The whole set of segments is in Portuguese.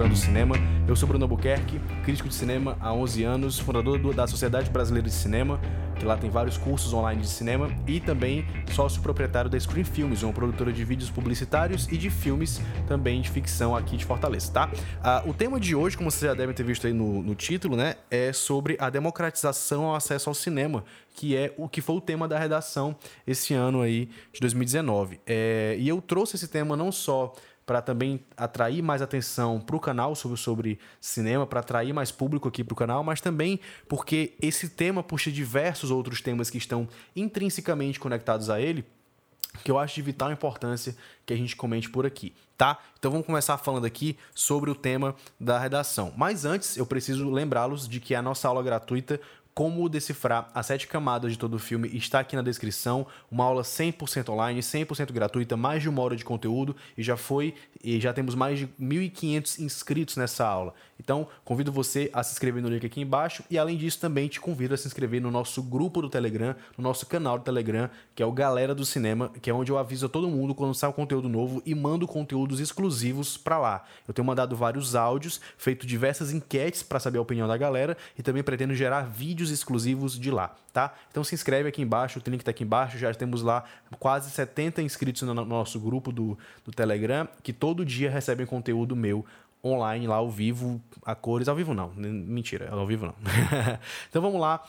Fã do Cinema. Eu sou Bruno Albuquerque, crítico de cinema há 11 anos, fundador do, da Sociedade Brasileira de Cinema, que lá tem vários cursos online de cinema, e também sócio proprietário da Screen Films, uma produtora de vídeos publicitários e de filmes também de ficção aqui de Fortaleza, tá? Ah, o tema de hoje, como vocês já devem ter visto aí no, no título, né, é sobre a democratização ao acesso ao cinema, que é o que foi o tema da redação esse ano aí de 2019. É, e eu trouxe esse tema não só para também atrair mais atenção para o canal sobre, sobre cinema, para atrair mais público aqui para o canal, mas também porque esse tema puxa diversos outros temas que estão intrinsecamente conectados a ele, que eu acho de vital importância que a gente comente por aqui, tá? Então vamos começar falando aqui sobre o tema da redação. Mas antes, eu preciso lembrá-los de que a nossa aula gratuita como decifrar as sete camadas de todo o filme está aqui na descrição. Uma aula 100% online, 100% gratuita, mais de uma hora de conteúdo e já foi e já temos mais de 1.500 inscritos nessa aula. Então, convido você a se inscrever no link aqui embaixo e além disso também te convido a se inscrever no nosso grupo do Telegram, no nosso canal do Telegram, que é o Galera do Cinema, que é onde eu aviso a todo mundo quando sai um conteúdo novo e mando conteúdos exclusivos para lá. Eu tenho mandado vários áudios, feito diversas enquetes para saber a opinião da galera e também pretendo gerar vídeos exclusivos de lá, tá? Então se inscreve aqui embaixo, o link está aqui embaixo, já temos lá quase 70 inscritos no nosso grupo do, do Telegram, que todo dia recebem conteúdo meu online lá ao vivo, a cores, ao vivo não, mentira, ao vivo não. então vamos lá,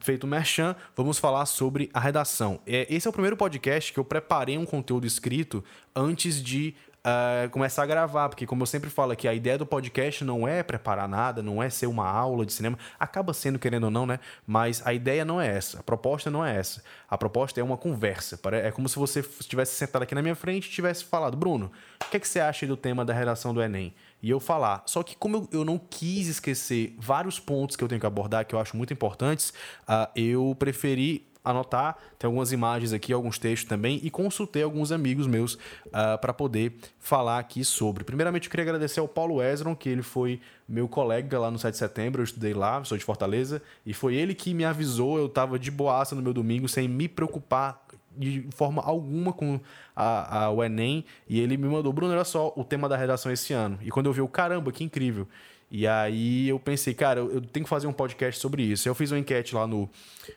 feito o merchan, vamos falar sobre a redação. É, esse é o primeiro podcast que eu preparei um conteúdo escrito antes de uh, começar a gravar, porque como eu sempre falo aqui, a ideia do podcast não é preparar nada, não é ser uma aula de cinema, acaba sendo querendo ou não, né? Mas a ideia não é essa, a proposta não é essa. A proposta é uma conversa, é como se você estivesse sentado aqui na minha frente e tivesse falado, Bruno, o que, é que você acha do tema da redação do Enem? E eu falar. Só que como eu, eu não quis esquecer vários pontos que eu tenho que abordar, que eu acho muito importantes, uh, eu preferi anotar, tem algumas imagens aqui, alguns textos também, e consultei alguns amigos meus uh, ah, para poder falar aqui sobre. Primeiramente, eu queria agradecer ao Paulo Ezron, que ele foi meu colega lá no 7 de setembro, eu estudei lá, sou de Fortaleza, e foi ele que me avisou, eu estava de boaça no meu domingo, sem me preocupar de forma alguma com a, a, o Enem, e ele me mandou, Bruno, olha só o tema da redação esse ano. E quando eu vi o caramba, que incrível. E aí eu pensei, cara, eu, tenho que fazer um podcast sobre isso. Eu fiz uma enquete lá no,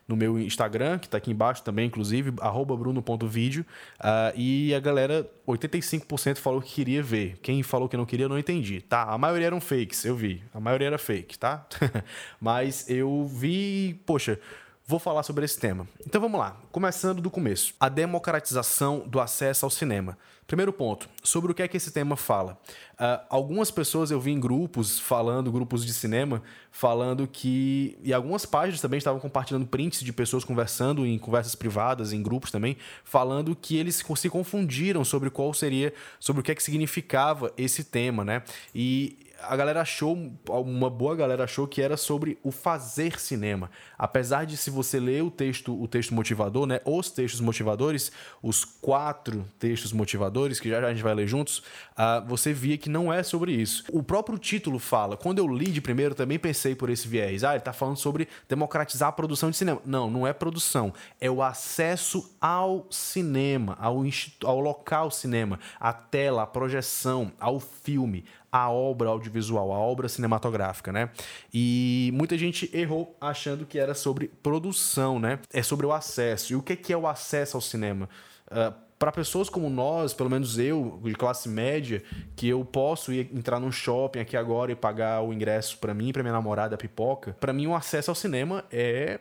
no meu Instagram, que está aqui embaixo também, inclusive, bruno.vídeo. Uh, e a galera, 85% falou que queria ver. Quem falou que não queria, eu não entendi. Tá, a maioria eram fakes, eu vi. A maioria era fake, tá? Mas eu vi, poxa, vou falar sobre esse tema. Então vamos lá, começando do começo. A democratização do acesso ao cinema. Primeiro ponto, sobre o que é que esse tema fala. Uh, algumas pessoas eu vi em grupos falando, grupos de cinema, falando que. E algumas páginas também estavam compartilhando prints de pessoas conversando em conversas privadas, em grupos também, falando que eles se confundiram sobre qual seria, sobre o que é que significava esse tema, né? E a galera achou, uma boa galera achou que era sobre o fazer cinema. Apesar de se você ler o texto, o texto motivador, né, os textos motivadores, os quatro textos motivadores que já, já a gente vai ler juntos, uh, você via que não é sobre isso. O próprio título fala. Quando eu li de primeiro, também pensei por esse viés. Ah, ele está falando sobre democratizar a produção de cinema. Não, não é produção, é o acesso ao cinema, ao, ao local cinema, à tela, à projeção, ao filme, a obra audiovisual, a obra cinematográfica, né? E muita gente errou achando que era sobre produção, né? É sobre o acesso. E o que é o acesso ao cinema? Uh, para pessoas como nós, pelo menos eu, de classe média, que eu posso ir entrar num shopping aqui agora e pagar o ingresso para mim, para minha namorada, a pipoca, para mim o acesso ao cinema é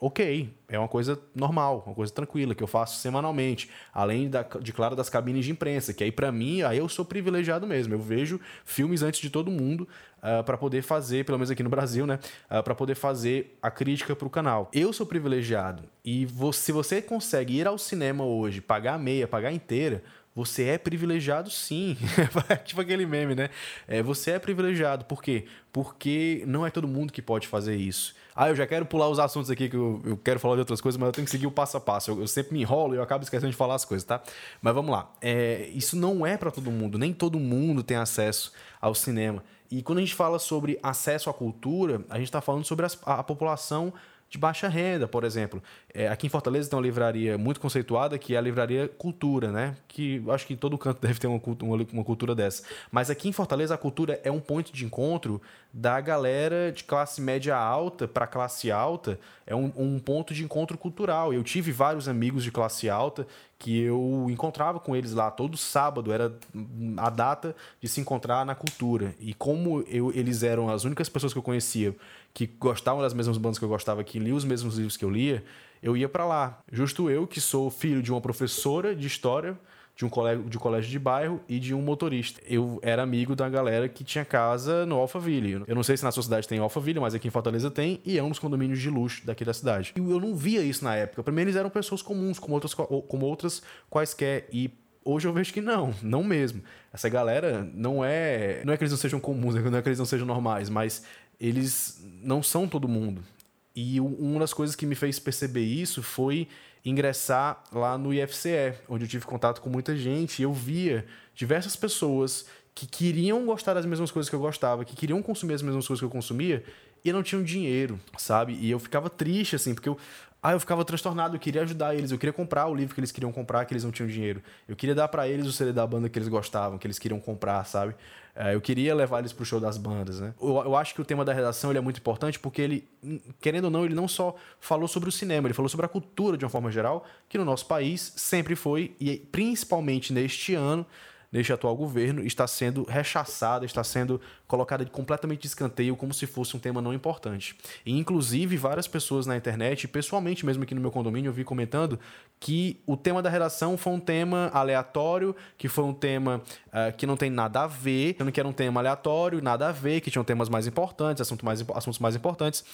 ok, é uma coisa normal, uma coisa tranquila que eu faço semanalmente, além da, de claro das cabines de imprensa, que aí para mim, aí eu sou privilegiado mesmo. Eu vejo filmes antes de todo mundo uh, ah, para poder fazer, pelo menos aqui no Brasil, né, uh, ah, para poder fazer a crítica para o canal. Eu sou privilegiado e se você consegue ir ao cinema hoje, pagar meia, pagar inteira, você é privilegiado sim. tipo aquele meme, né? É, você é privilegiado. Por quê? Porque não é todo mundo que pode fazer isso. Ah, eu já quero pular os assuntos aqui, que eu, eu quero falar de outras coisas, mas eu tenho que seguir o passo a passo. Eu, eu sempre me enrolo e eu acabo esquecendo de falar as coisas, tá? Mas vamos lá. É, isso não é para todo mundo. Nem todo mundo tem acesso ao cinema. E quando a gente fala sobre acesso à cultura, a gente está falando sobre a, a população de baixa renda, por exemplo. É, aqui em Fortaleza tem uma livraria muito conceituada que é a livraria Cultura, né? Que acho que todo canto deve ter uma, uma, uma cultura dessa. Mas aqui em Fortaleza a cultura é um ponto de encontro da galera de classe média alta para classe alta. É um, um ponto de encontro cultural. Eu tive vários amigos de classe alta que eu encontrava com eles lá todo sábado, era a data de se encontrar na cultura. E como eu, eles eram as únicas pessoas que eu conhecia que gostavam das mesmas bandas que eu gostava, que liam os mesmos livros que eu lia, eu ia para lá. Justo eu, que sou filho de uma professora de história, de um colégio de, colégio de bairro e de um motorista. Eu era amigo da galera que tinha casa no Alphaville. Eu não sei se na sua cidade tem Alphaville, mas aqui em Fortaleza tem, e é um dos condomínios de luxo daqui da cidade. E eu não via isso na época. Mim, eles eram pessoas comuns, como outras, como outras quaisquer. E hoje eu vejo que não, não mesmo. Essa galera não é. Não é que eles não sejam comuns, não é que eles não sejam normais, mas eles não são todo mundo. E uma das coisas que me fez perceber isso foi ingressar lá no IFCE, onde eu tive contato com muita gente e eu via diversas pessoas que queriam gostar das mesmas coisas que eu gostava, que queriam consumir as mesmas coisas que eu consumia e não tinham dinheiro, sabe? E eu ficava triste, assim, porque eu, ah, eu ficava transtornado, eu queria ajudar eles, eu queria comprar o livro que eles queriam comprar, que eles não tinham dinheiro. Eu queria dar para eles o CD da banda que eles gostavam, que eles queriam comprar, sabe? É, eu queria levar eles pro show das bandas, né? Eu, eu acho que o tema da redação ele é muito importante porque ele, querendo ou não, ele não só falou sobre o cinema, ele falou sobre a cultura de uma forma geral, que no nosso país sempre foi, e principalmente neste ano, neste atual governo está sendo rechaçada, está sendo colocada completamente de escanteio como se fosse um tema não importante. E, inclusive, várias pessoas na internet, pessoalmente mesmo aqui no meu condomínio, eu vi comentando que o tema da redação foi um tema aleatório, que foi um tema uh, que não tem nada a ver, que era um tema aleatório, nada a ver, que tinham temas mais importantes, assuntos mais, assuntos mais importantes.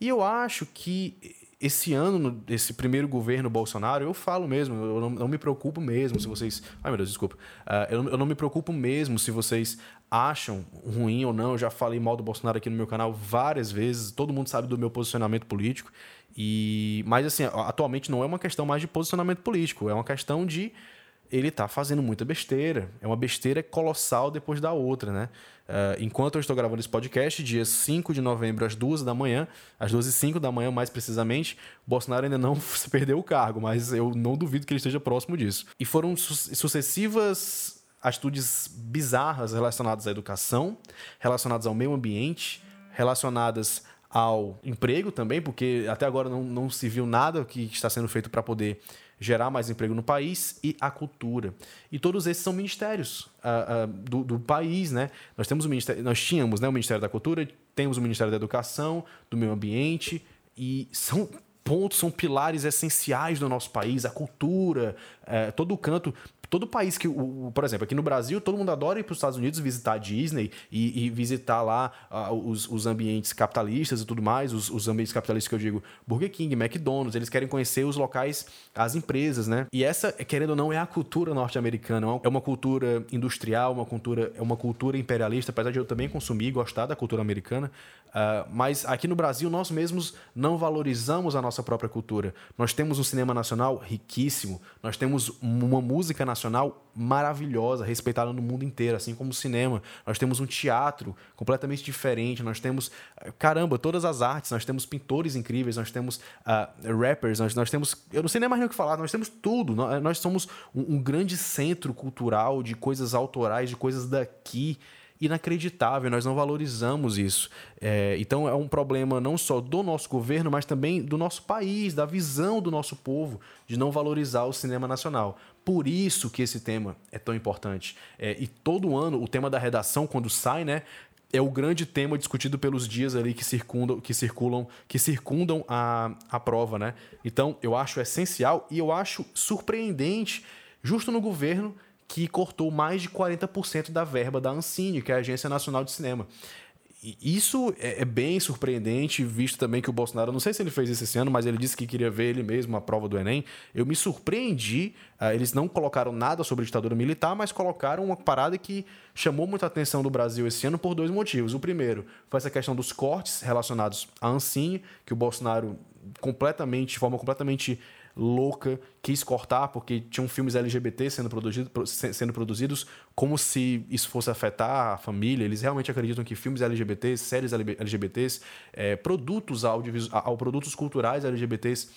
E eu acho que esse ano, esse primeiro governo Bolsonaro, eu falo mesmo, eu não, não me preocupo mesmo se vocês. Ai, meu Deus, desculpa. Uh, eu, eu, não me preocupo mesmo se vocês acham ruim ou não. Eu já falei mal do Bolsonaro aqui no meu canal várias vezes, todo mundo sabe do meu posicionamento político. E Mas, assim, atualmente não é uma questão mais de posicionamento político, é uma questão de ele tá fazendo muita besteira. É uma besteira colossal depois da outra, né? Uh, enquanto eu estou gravando esse podcast, dia 5 de novembro, às 2 da manhã, às 12 e 5 da manhã, mais precisamente, Bolsonaro ainda não perdeu o cargo, mas eu não duvido que ele esteja próximo disso. E foram su sucessivas atitudes bizarras relacionadas à educação, relacionadas ao meio ambiente, relacionadas ao emprego também, porque até agora não, não se viu nada que está sendo feito para poder gerar mais emprego no país e a cultura. E todos esses são ministérios uh, uh, do, do, país, né? Nós temos o ministério, nós tínhamos né, o Ministério da Cultura, temos o Ministério da Educação, do Meio Ambiente e são pontos, são pilares essenciais do nosso país, a cultura, uh, todo o canto todo país que, o, por exemplo, aqui no Brasil, todo mundo adora ir para os Estados Unidos visitar a Disney e, e visitar lá uh, os, os, ambientes capitalistas e tudo mais, os, os, ambientes capitalistas que eu digo, Burger King, McDonald's, eles querem conhecer os locais, as empresas, né? E essa, querendo ou não, é a cultura norte-americana, é uma cultura industrial, uma cultura, é uma cultura imperialista, apesar de eu também consumir e gostar da cultura americana, uh, mas aqui no Brasil nós mesmos não valorizamos a nossa própria cultura. Nós temos um cinema nacional riquíssimo, nós temos uma música nacional maravilhosa, respeitada no mundo inteiro, assim como o cinema. Nós temos um teatro completamente diferente, nós temos, caramba, todas as artes, nós temos pintores incríveis, nós temos uh, rappers, nós, nós temos, eu não sei nem mais nem o que falar, nós temos tudo. Nós, nós somos um, um grande centro cultural de coisas autorais, de coisas daqui inacreditável, nós não valorizamos isso. É, então é um problema não só do nosso governo, mas também do nosso país, da visão do nosso povo de não valorizar o cinema nacional. Por isso que esse tema é tão importante. É, e todo ano, o tema da redação, quando sai, né? É o grande tema discutido pelos dias ali que circundam, que circulam, que circundam a, a prova, né? Então, eu acho essencial e eu acho surpreendente, justo no governo, que cortou mais de 40% da verba da Ancine, que é a Agência Nacional de Cinema. Isso é, é bem surpreendente, visto também que o Bolsonaro, não sei se ele fez isso esse ano, mas ele disse que queria ver ele mesmo a prova do Enem. Eu me surpreendi, uh, eles não colocaram nada sobre ditadura militar, mas colocaram uma parada que chamou muita atenção do Brasil esse ano por dois motivos. O primeiro foi essa questão dos cortes relacionados à Ancine, que o Bolsonaro completamente, de forma completamente louca, quis cortar porque tinham filmes LGBT sendo, produzido, sendo produzidos, como se isso fosse afetar a família. Eles realmente acreditam que filmes LGBTs, séries LGBTs, é, produtos audiovisuais, produtos culturais LGBTs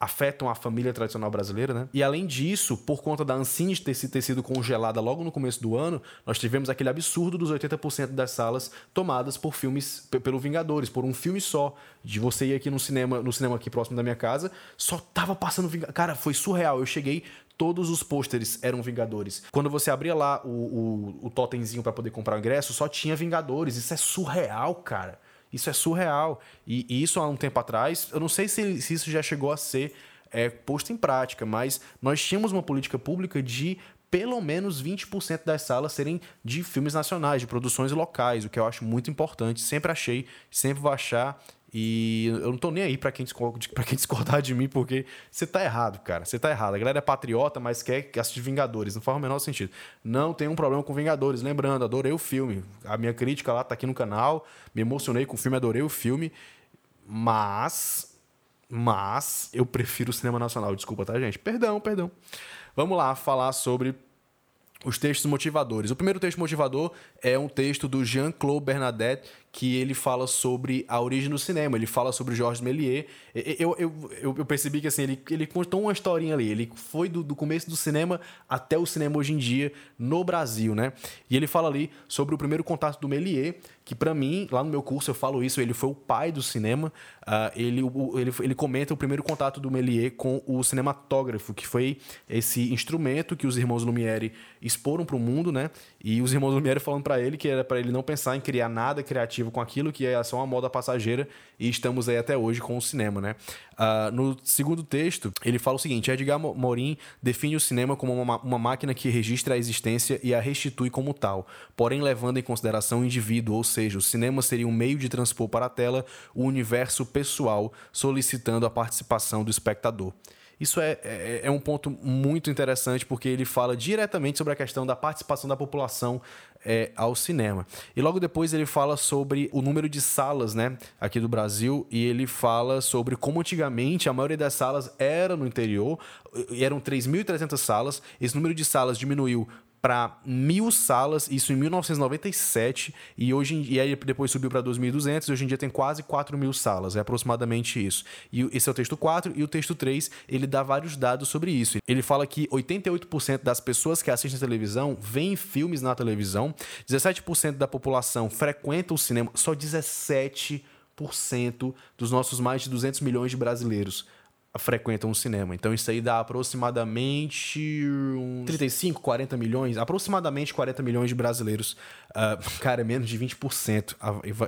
afetam a família tradicional brasileira, né? E além disso, por conta da Ancine ter, ter sido congelada logo no começo do ano, nós tivemos aquele absurdo dos 80% das salas tomadas por filmes pelo Vingadores, por um filme só. De você ir aqui no cinema, no cinema aqui próximo da minha casa, só tava passando Vingadores. Cara, foi surreal. Eu cheguei, todos os pôsteres eram Vingadores. Quando você abria lá o, o, o totemzinho para poder comprar o ingresso, só tinha Vingadores. Isso é surreal, cara. Isso é surreal. E, e, isso há um tempo atrás, eu não sei se, se isso já chegou a ser é, posto em prática, mas nós tínhamos uma política pública de pelo menos 20% das salas serem de filmes nacionais, de produções locais, o que eu acho muito importante. Sempre achei, sempre vou achar e eu não tô nem aí para quem, quem discordar de mim, porque você tá errado, cara. Você tá errado. A galera é patriota, mas quer assistir Vingadores. Não faz o menor sentido. Não tem um problema com Vingadores. Lembrando, adorei o filme. A minha crítica lá tá aqui no canal. Me emocionei com o filme, adorei o filme. Mas. Mas eu prefiro o cinema nacional. Desculpa, tá, gente? Perdão, perdão. Vamos lá falar sobre os textos motivadores. O primeiro texto motivador é um texto do Jean-Claude Bernadette, que ele fala sobre a origem do cinema, ele fala sobre Georges Méliès. Eu, eu, eu, eu, percebi que assim, ele, ele contou uma historinha ali, ele foi do, do, começo do cinema até o cinema hoje em dia no Brasil, né? E ele fala ali sobre o primeiro contato do Méliès, que para mim, lá no meu curso eu falo isso, ele foi o pai do cinema, uh, ele, o, ele, ele comenta o primeiro contato do Méliès com o cinematógrafo, que foi esse instrumento que os irmãos Lumière exporam para o mundo, né? E os irmãos Lumière falando para ele que era para ele não pensar em criar nada criativo com aquilo, que é só uma moda passageira, e estamos aí até hoje com o cinema, né? Uh, no segundo texto, ele fala o seguinte: Edgar Morin define o cinema como uma, uma máquina que registra a existência e a restitui como tal, porém levando em consideração o indivíduo, ou seja, o cinema seria um meio de transpor para a tela o universo pessoal, solicitando a participação do espectador. Isso é, é, é, um ponto muito interessante porque ele fala diretamente sobre a questão da participação da população é, ao cinema. E logo depois ele fala sobre o número de salas né, aqui do Brasil e ele fala sobre como antigamente a maioria das salas era no interior, eram 3.300 salas, esse número de salas diminuiu para mil salas, isso em 1997, e hoje e aí depois subiu para 2.200, e hoje em dia tem quase 4 mil salas, é aproximadamente isso. E esse é o texto 4, e o texto 3, ele dá vários dados sobre isso. Ele fala que 88% das pessoas que assistem televisão veem filmes na televisão, 17% da população frequenta o cinema, só 17% dos nossos mais de 200 milhões de brasileiros frequentam o cinema. Então isso aí dá aproximadamente uns 35, 40 milhões, aproximadamente 40 milhões de brasileiros. Uh, cara, é menos de 20%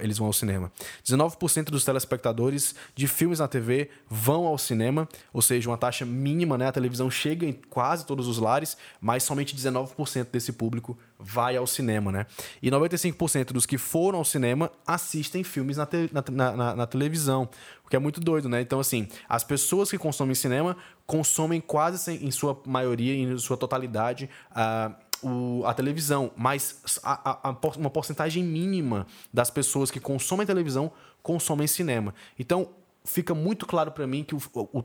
eles vão ao cinema. 19% dos telespectadores de filmes na TV vão ao cinema, ou seja, uma taxa mínima, né? A televisão chega em quase todos os lares, mas somente 19% desse público vai ao cinema, né? E 95% dos que foram ao cinema assistem filmes na, te, na, na, na, televisão, o que é muito doido, né? Então, assim, as pessoas que consomem cinema consomem quase em sua maioria, em sua totalidade, a, o, a televisão, mas a, a, uma porcentagem mínima das pessoas que consomem televisão consomem cinema. Então, fica muito claro para mim que o,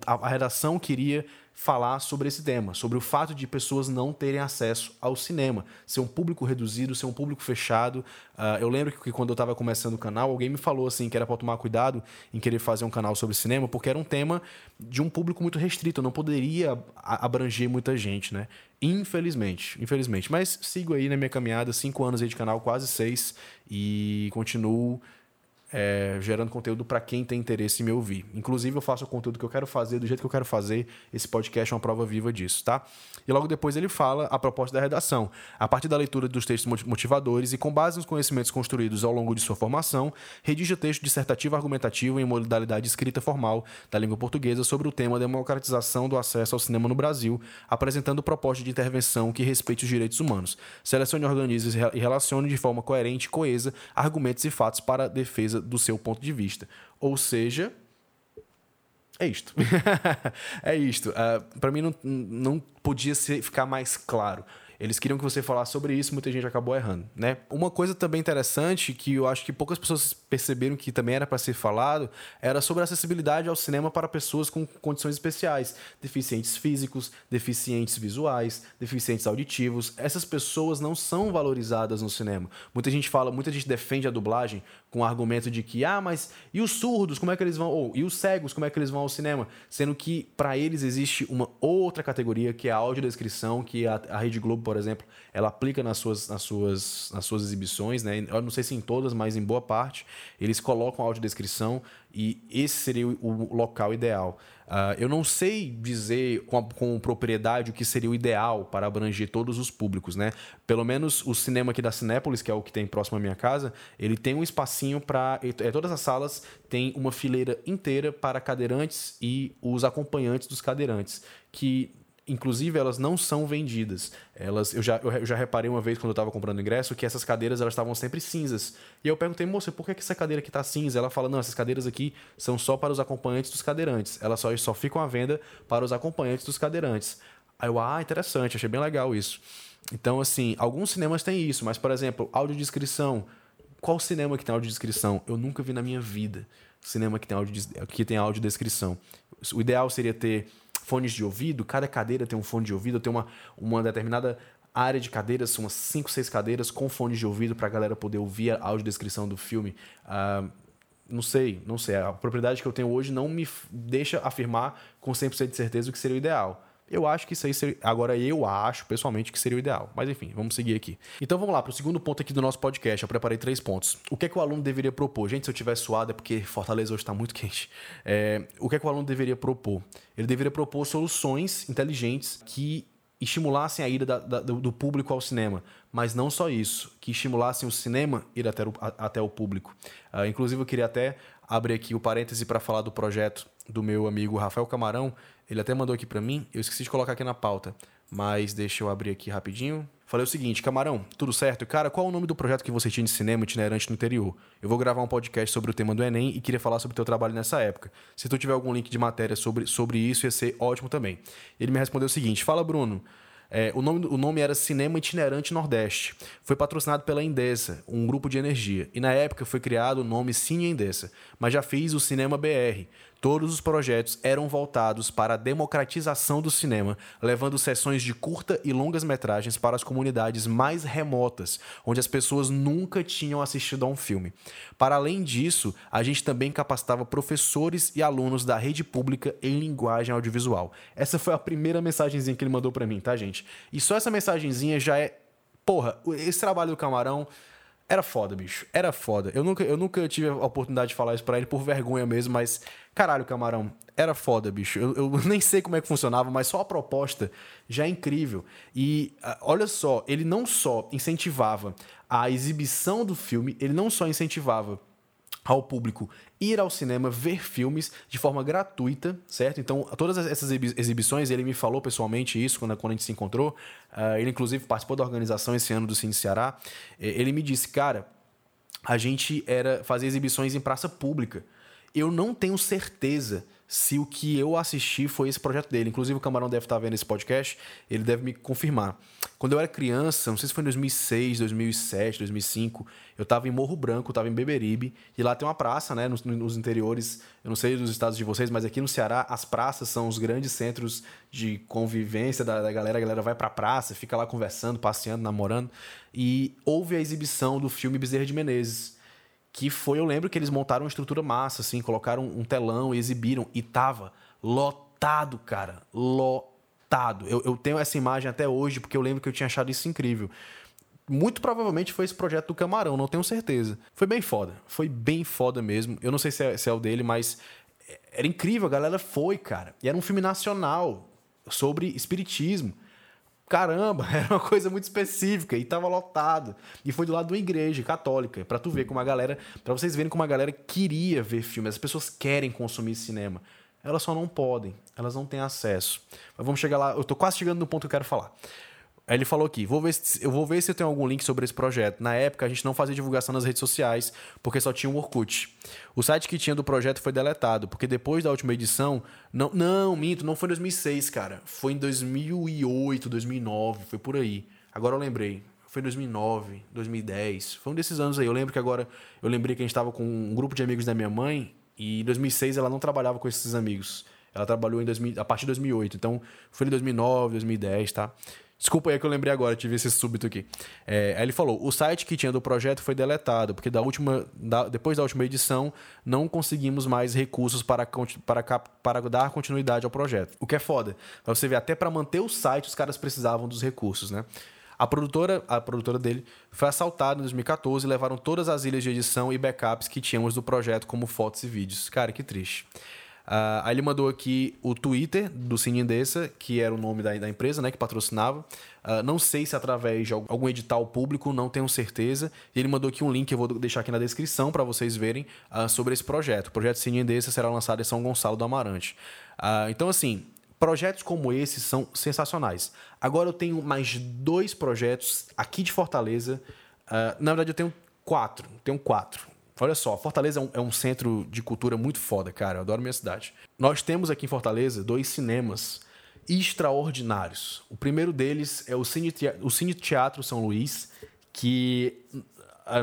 a, redação queria falar sobre esse tema, sobre o fato de pessoas não terem acesso ao cinema, ser um público reduzido, ser um público fechado. Uh, eu lembro que quando eu estava começando o canal, alguém me falou assim que era para tomar cuidado em querer fazer um canal sobre cinema, porque era um tema de um público muito restrito, eu não poderia abranger muita gente, né? Infelizmente, infelizmente. Mas sigo aí na minha caminhada, cinco anos aí de canal, quase seis, e continuo é, gerando conteúdo para quem tem interesse em me ouvir. Inclusive, eu faço o conteúdo que eu quero fazer, do jeito que eu quero fazer. Esse podcast é uma prova viva disso, tá? E logo depois ele fala a proposta da redação. A partir da leitura dos textos motivadores e com base nos conhecimentos construídos ao longo de sua formação, redige texto dissertativo argumentativo em modalidade escrita formal da língua portuguesa sobre o tema democratização do acesso ao cinema no Brasil, apresentando proposta de intervenção que respeite os direitos humanos. Selecione, organize e relacione de forma coerente e coesa argumentos e fatos para a defesa do seu ponto de vista. Ou seja, é isto. é isto. Uh, ah, para mim não, não podia ser, ficar mais claro. Eles queriam que você falasse sobre isso, muita gente acabou errando, né? Uma coisa também interessante que eu acho que poucas pessoas perceberam que também era para ser falado era sobre acessibilidade ao cinema para pessoas com condições especiais, deficientes físicos, deficientes visuais, deficientes auditivos. Essas pessoas não são valorizadas no cinema. Muita gente fala, muita gente defende a dublagem com o argumento de que, ah, mas e os surdos, como é que eles vão? Ou e os cegos, como é que eles vão ao cinema? Sendo que para eles existe uma outra categoria que é a audiodescrição, que a, a Rede Globo, por exemplo, ela aplica nas suas, nas suas, nas suas exibições, né? Eu não sei se em todas, mas em boa parte, eles colocam a audiodescrição e esse seria o local ideal. Uh, eu não sei dizer com, a, com, propriedade o que seria o ideal para abranger todos os públicos, né? Pelo menos o cinema aqui da Cinépolis, que é o que tem próximo à minha casa, ele tem um espacinho para. É, todas as salas têm uma fileira inteira para cadeirantes e os acompanhantes dos cadeirantes, que inclusive elas não são vendidas. Elas, eu já, eu já reparei uma vez quando eu estava comprando ingresso que essas cadeiras elas estavam sempre cinzas. E eu perguntei, moça, por que, que essa cadeira aqui está cinza? Ela fala, não, essas cadeiras aqui são só para os acompanhantes dos cadeirantes. Elas só, só ficam à venda para os acompanhantes dos cadeirantes. Aí eu, ah, interessante, achei bem legal isso. Então, assim, alguns cinemas têm isso, mas, por exemplo, audiodescrição. Qual cinema que tem audiodescrição? Eu nunca vi na minha vida cinema que tem, audio, que tem audiodescrição. O ideal seria ter fones de ouvido, cada cadeira tem um fone de ouvido, tem uma, uma determinada área de cadeiras, umas 5, 6 cadeiras com fones de ouvido para a galera poder ouvir a audiodescrição do filme. Uh, não sei, não sei. A propriedade que eu tenho hoje não me deixa afirmar com 100% de certeza o que seria o ideal. Eu acho que isso aí seria. Agora, eu acho, pessoalmente, que seria o ideal. Mas enfim, vamos seguir aqui. Então vamos lá, para o segundo ponto aqui do nosso podcast. Eu preparei três pontos. O que é que o aluno deveria propor? Gente, se eu tiver suado é porque Fortaleza hoje está muito quente. É, o que é que o aluno deveria propor? Ele deveria propor soluções inteligentes que estimulassem a ida da, da, do público ao cinema. Mas não só isso, que estimulassem o cinema ir até o, a, até o público. Uh, inclusive, eu queria até abrir aqui o parêntese para falar do projeto do meu amigo Rafael Camarão, ele até mandou aqui para mim, eu esqueci de colocar aqui na pauta, mas deixa eu abrir aqui rapidinho. Falei o seguinte, Camarão, tudo certo? Cara, qual é o nome do projeto que você tinha de cinema itinerante no interior? Eu vou gravar um podcast sobre o tema do Enem e queria falar sobre o teu trabalho nessa época. Se tu tiver algum link de matéria sobre, sobre isso, ia ser ótimo também. Ele me respondeu o seguinte: Fala, Bruno. É, o, nome, o nome era Cinema Itinerante Nordeste. Foi patrocinado pela Endesa, um grupo de energia. E na época foi criado o nome Cine Endesa. Mas já fiz o Cinema BR. Todos os projetos eram voltados para a democratização do cinema, levando sessões de curta e longas metragens para as comunidades mais remotas, onde as pessoas nunca tinham assistido a um filme. Para além disso, a gente também capacitava professores e alunos da rede pública em linguagem audiovisual. Essa foi a primeira mensagenzinha que ele mandou para mim, tá, gente? E só essa mensagenzinha já é. Porra, esse trabalho do Camarão era foda, bicho. Era foda. Eu nunca, eu nunca tive a oportunidade de falar isso pra ele por vergonha mesmo, mas. Caralho, camarão. Era foda, bicho. Eu, eu nem sei como é que funcionava, mas só a proposta já é incrível. E uh, olha só, ele não só incentivava a exibição do filme, ele não só incentivava ao público ir ao cinema ver filmes de forma gratuita, certo? Então, todas essas exibições, ele me falou pessoalmente isso quando, quando a gente se encontrou. Uh, ele, inclusive, participou da organização esse ano do Cine Ceará. Ele me disse, cara, a gente era fazer exibições em praça pública. Eu não tenho certeza se o que eu assisti foi esse projeto dele. Inclusive, o Camarão deve estar vendo esse podcast, ele deve me confirmar. Quando eu era criança, não sei se foi em 2006, 2007, 2005, eu estava em Morro Branco, estava em Beberibe, e lá tem uma praça, né, nos, nos, interiores, eu não sei dos estados de vocês, mas aqui no Ceará, as praças são os grandes centros de convivência da, da galera. A galera vai pra praça, fica lá conversando, passeando, namorando, e houve a exibição do filme Bezerra de Menezes que foi, eu lembro que eles montaram uma estrutura massa, assim, colocaram um telão e exibiram, e tava lotado, cara, lotado. Eu, eu tenho essa imagem até hoje, porque eu lembro que eu tinha achado isso incrível. Muito provavelmente foi esse projeto do Camarão, não tenho certeza. Foi bem foda, foi bem foda mesmo. Eu não sei se é, se é o dele, mas era incrível, a galera foi, cara. E era um filme nacional sobre espiritismo caramba, era uma coisa muito específica e tava lotado. E foi do lado de uma igreja católica, para tu ver como a galera, para vocês verem como a galera queria ver filme, as pessoas querem consumir cinema. Elas só não podem, elas não têm acesso. Mas vamos chegar lá, eu tô quase chegando no ponto que eu quero falar. Aí ele falou aqui: vou ver se, eu vou ver se eu tenho algum link sobre esse projeto. Na época, a gente não fazia divulgação nas redes sociais, porque só tinha o Orkut. O site que tinha do projeto foi deletado, porque depois da última edição. Não, não, minto, não foi em 2006, cara. Foi em 2008, 2009, foi por aí. Agora eu lembrei. Foi 2009, 2010. Foi um desses anos aí. Eu lembro que agora. Eu lembrei que a gente estava com um grupo de amigos da minha mãe. E em 2006 ela não trabalhava com esses amigos. Ela trabalhou em 2000, a partir de 2008. Então foi em 2009, 2010, tá? Desculpa aí que eu lembrei agora, tive esse súbito aqui. É, aí ele falou: o site que tinha do projeto foi deletado, porque da última, da, depois da última edição não conseguimos mais recursos para, para, para dar continuidade ao projeto. O que é foda. Você ver, até para manter o site, os caras precisavam dos recursos, né? A produtora, a produtora dele foi assaltada em 2014 e levaram todas as ilhas de edição e backups que tínhamos do projeto, como fotos e vídeos. Cara, que triste. Uh, aí ele mandou aqui o Twitter do Cine Indessa, que era o nome da, da empresa, né, que patrocinava. Uh, não sei se através de algum edital público, não tenho certeza. E ele mandou aqui um link, eu vou deixar aqui na descrição para vocês verem uh, sobre esse projeto. O projeto Cine Indessa será lançado em São Gonçalo do Amarante. então, assim, projetos como esse são sensacionais. Agora eu tenho mais dois projetos aqui de Fortaleza. na verdade, eu tenho quatro. Tenho quatro. Olha só, Fortaleza é um, é um, centro de cultura muito foda, cara. Eu adoro minha cidade. Nós temos aqui em Fortaleza dois cinemas extraordinários. O primeiro deles é o Cine, Teatro, o Cine Teatro São Luís, que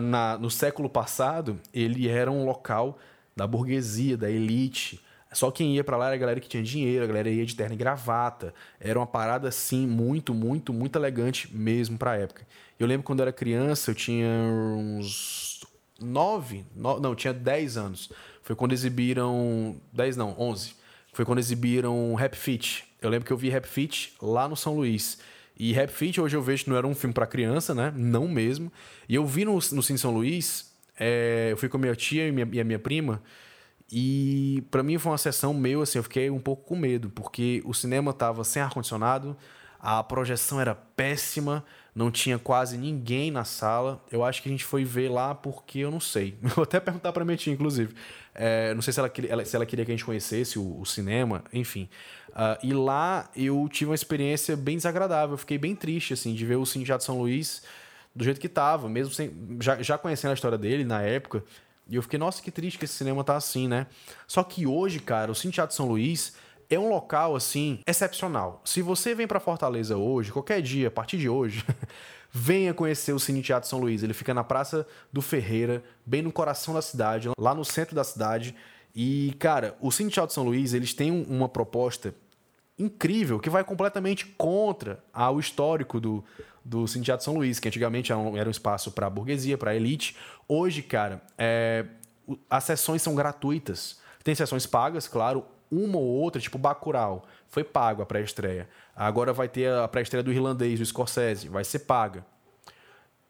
na, no século passado ele era um local da burguesia, da elite. Só quem ia para lá era a galera que tinha dinheiro, a galera ia de terno e gravata. Era uma parada assim muito, muito, muito elegante mesmo para a época. Eu lembro quando eu era criança, eu tinha uns 9, no, não, tinha 10 anos. Foi quando exibiram. 10 não, 11. Foi quando exibiram Rap Fit. Eu lembro que eu vi Rap Fit lá no São Luís. E Rap Fit hoje eu vejo que não era um filme para criança, né? Não mesmo. E eu vi no, no Cine São Luís, é, eu fui com a minha tia e, minha, e a minha prima. E para mim foi uma sessão meio assim, eu fiquei um pouco com medo, porque o cinema tava sem ar-condicionado, a projeção era péssima, não tinha quase ninguém na sala. Eu acho que a gente foi ver lá porque eu não sei. Vou até perguntar para minha tia, inclusive. É, não sei se ela, se ela queria que a gente conhecesse o, o cinema, enfim. Uh, e lá eu tive uma experiência bem desagradável. Eu fiquei bem triste, assim, de ver o Cine Teatro São Luís do jeito que tava, mesmo sem, já, já conhecendo a história dele na época. E eu fiquei, nossa, que triste que esse cinema tá assim, né? Só que hoje, cara, o Cine Teatro São Luís é um local assim excepcional. Se você vem para Fortaleza hoje, qualquer dia, a partir de hoje, venha conhecer o Cine Teatro São Luís. Ele fica na Praça do Ferreira, bem no coração da cidade, lá no centro da cidade. E, cara, o Cine Teatro São Luís, eles têm uma proposta incrível que vai completamente contra o histórico do, do Cine Teatro São Luís, que antigamente era um, era um espaço para burguesia, para elite. Hoje, cara, é, as sessões são gratuitas. Tem sessões pagas, claro uma ou outra, tipo Bacurau, foi pago a pré-estreia. Agora vai ter a pré-estreia do irlandês, do Scorsese, vai ser paga.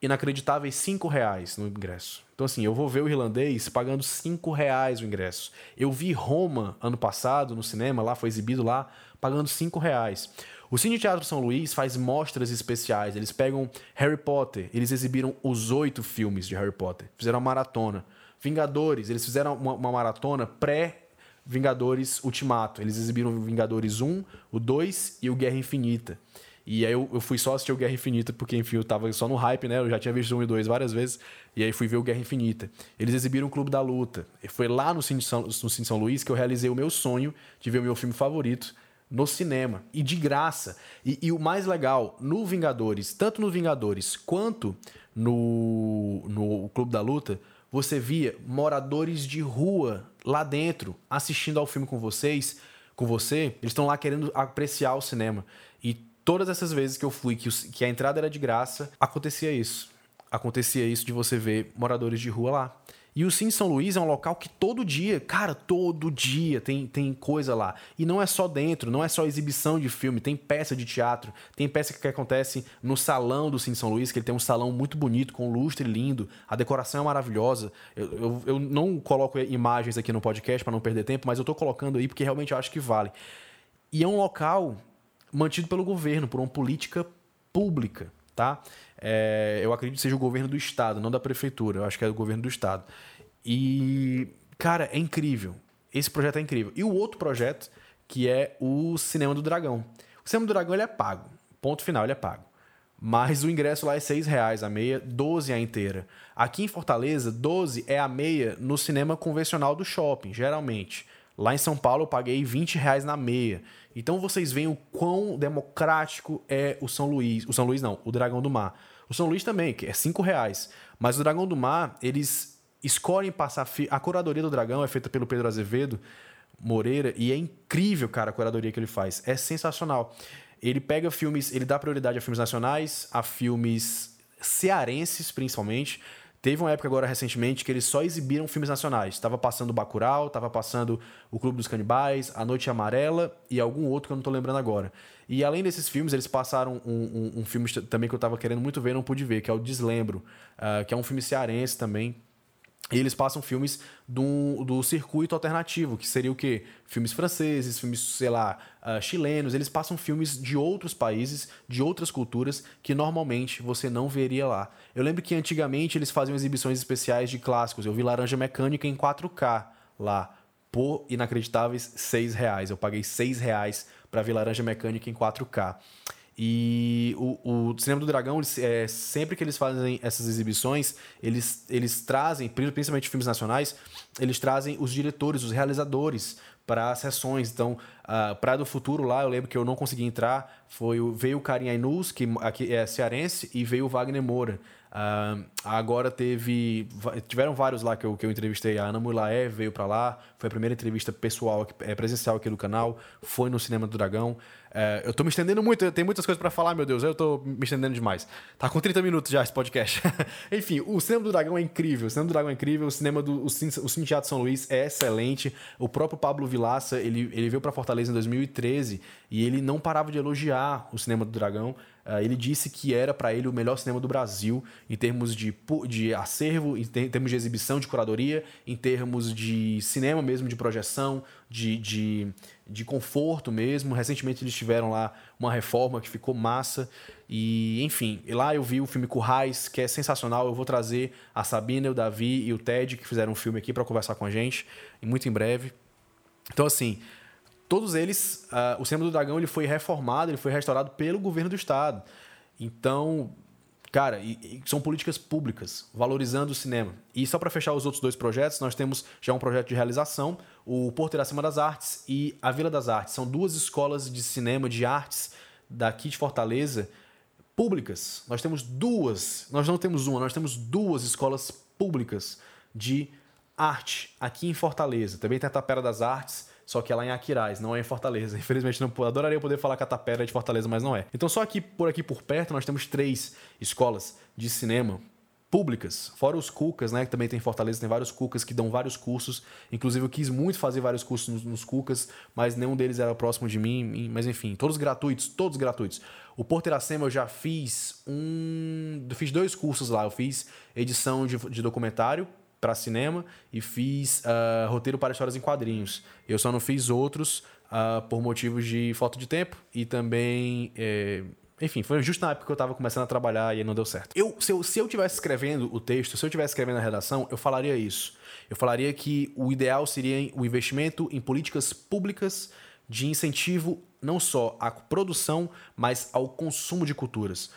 Inacreditáveis 5 reais no ingresso. Então, assim, eu vou ver o irlandês pagando 5 reais o ingresso. Eu vi Roma ano passado no cinema, lá foi exibido lá, pagando 5 reais. O Cine Teatro São Luís faz mostras especiais. Eles pegam Harry Potter, eles exibiram os oito filmes de Harry Potter, fizeram uma maratona. Vingadores, eles fizeram uma, uma maratona pré Vingadores Ultimato. Eles exibiram Vingadores 1, o 2 e o Guerra Infinita. E aí eu, eu fui só assistir o Guerra Infinita, porque enfim, eu tava só no hype, né? Eu já tinha visto 1 e 2 várias vezes. E aí fui ver o Guerra Infinita. Eles exibiram o Clube da Luta. E foi lá no Cine, São, no Cine São Luís que eu realizei o meu sonho de ver o meu filme favorito no cinema. E de graça. E, e o mais legal, no Vingadores, tanto no Vingadores quanto no, no Clube da Luta, você via moradores de rua lá dentro assistindo ao filme com vocês, com você, eles estão lá querendo apreciar o cinema. E todas essas vezes que eu fui, que, que a entrada era de graça, acontecia isso. Acontecia isso de você ver moradores de rua lá. E o Cine São Luís é um local que todo dia, cara, todo dia tem, tem coisa lá. E não é só dentro, não é só exibição de filme, tem peça de teatro, tem peça que acontece no salão do Cine São Luís, que ele tem um salão muito bonito, com lustre lindo, a decoração é maravilhosa. Eu, eu, eu não coloco imagens aqui no podcast para não perder tempo, mas eu tô colocando aí porque realmente eu acho que vale. E é um local mantido pelo governo, por uma política pública, tá? É, eu acredito que seja o governo do estado, não da prefeitura. Eu acho que é o governo do estado. E, cara, é incrível. Esse projeto é incrível. E o outro projeto, que é o Cinema do Dragão. O Cinema do Dragão ele é pago. Ponto final, ele é pago. Mas o ingresso lá é seis reais a meia, 12 a inteira. Aqui em Fortaleza, 12 é a meia no cinema convencional do shopping, geralmente. Lá em São Paulo eu paguei 20 reais na meia. Então vocês veem o quão democrático é o São Luís. O São Luís não, o Dragão do Mar. O São Luís também, que é 5 reais. Mas o Dragão do Mar, eles escolhem passar. Fi... A curadoria do Dragão é feita pelo Pedro Azevedo Moreira e é incrível, cara, a curadoria que ele faz. É sensacional. Ele pega filmes, ele dá prioridade a filmes nacionais, a filmes cearenses, principalmente. Teve uma época agora recentemente que eles só exibiram filmes nacionais. Estava passando Bacurau, estava passando O Clube dos Canibais, A Noite Amarela e algum outro que eu não estou lembrando agora. E além desses filmes, eles passaram um, um, um filme também que eu estava querendo muito ver, não pude ver, que é o Deslembro, uh, que é um filme cearense também, e eles passam filmes do, do circuito alternativo, que seria o quê? Filmes franceses, filmes, sei lá, uh, chilenos. Eles passam filmes de outros países, de outras culturas, que normalmente você não veria lá. Eu lembro que antigamente eles faziam exibições especiais de clássicos. Eu vi Laranja Mecânica em 4K lá, por inacreditáveis 6 reais. Eu paguei 6 reais para ver Laranja Mecânica em 4K. E o, o Cinema do Dragão, eles, é, sempre que eles fazem essas exibições, eles, eles trazem, principalmente filmes nacionais, eles trazem os diretores, os realizadores para as sessões. Então, uh, Praia do Futuro lá, eu lembro que eu não consegui entrar, foi veio o Karim Ainus, que aqui é cearense, e veio o Wagner Moura. Uh, agora teve. Tiveram vários lá que eu, que eu entrevistei. A Ana Mulaé veio para lá. Foi a primeira entrevista pessoal, é, presencial aqui do canal. Foi no Cinema do Dragão. É, eu tô me estendendo muito, tem muitas coisas para falar, meu Deus, eu tô me estendendo demais. Tá com 30 minutos já esse podcast. Enfim, o Cinema do Dragão é incrível, o Cinema do Dragão é incrível, o cinema do o Cine, o Cine Teatro São Luís é excelente. O próprio Pablo Vilaça, ele, ele veio para Fortaleza em 2013 e ele não parava de elogiar o Cinema do Dragão. Uh, ele disse que era para ele o melhor cinema do Brasil em termos de, de acervo, em termos de exibição, de curadoria, em termos de cinema mesmo, de projeção, de, de, de conforto mesmo. Recentemente eles tiveram lá uma reforma que ficou massa. E, enfim, lá eu vi o filme Currais, que é sensacional. Eu vou trazer a Sabina, o Davi e o Ted, que fizeram um filme aqui para conversar com a gente, muito em breve. Então, assim, todos eles, uh, o Cinema do Dragão ele foi reformado, ele foi restaurado pelo governo do estado. Então, cara, e, e são políticas públicas valorizando o cinema. E só para fechar os outros dois projetos, nós temos já um projeto de realização, o Porto Iracema das Artes e a Vila das Artes. São duas escolas de cinema, de artes daqui de Fortaleza, públicas. Nós temos duas, nós não temos uma, nós temos duas escolas públicas de arte aqui em Fortaleza. Também tem a Tapera das Artes, só que é lá em Aquiraz, não é em Fortaleza. Infelizmente, não adoraria poder falar que a Tapera é de Fortaleza, mas não é. Então, só aqui por aqui por perto, nós temos três escolas de cinema públicas, fora os Cucas, né, que também tem em Fortaleza, tem vários Cucas que dão vários cursos. Inclusive, eu quis muito fazer vários cursos nos, nos Cucas, mas nenhum deles era próximo de mim. Mas enfim, todos gratuitos, todos gratuitos. O Porto Iracema eu já fiz um. Fiz dois cursos lá. Eu fiz edição de, de documentário para cinema e fiz uh, roteiro para histórias em quadrinhos. Eu só não fiz outros uh, por motivos de falta de tempo e também. Eh, enfim, foi justo na época que eu estava começando a trabalhar e não deu certo. Eu, se, eu, se eu tivesse escrevendo o texto, se eu tivesse escrevendo a redação, eu falaria isso. Eu falaria que o ideal seria o investimento em políticas públicas de incentivo não só à produção, mas ao consumo de culturas.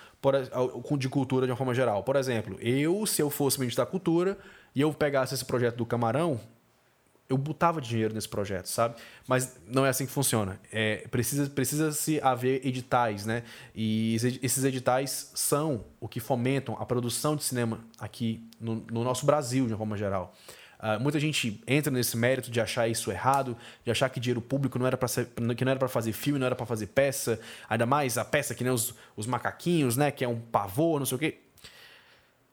De cultura de uma forma geral. Por exemplo, eu, se eu fosse ministro da cultura, e eu pegasse esse projeto do camarão, eu botava dinheiro nesse projeto, sabe? Mas não é assim que funciona. É, precisa, precisa se haver editais, né? E esses editais são o que fomentam a produção de cinema aqui no, no nosso Brasil, de uma forma geral. Uh, muita gente entra nesse mérito de achar isso errado, de achar que dinheiro público não era para que não era para fazer filme, não era para fazer peça, ainda mais a peça que nem os, os macaquinhos, né? Que é um pavor, não sei o quê.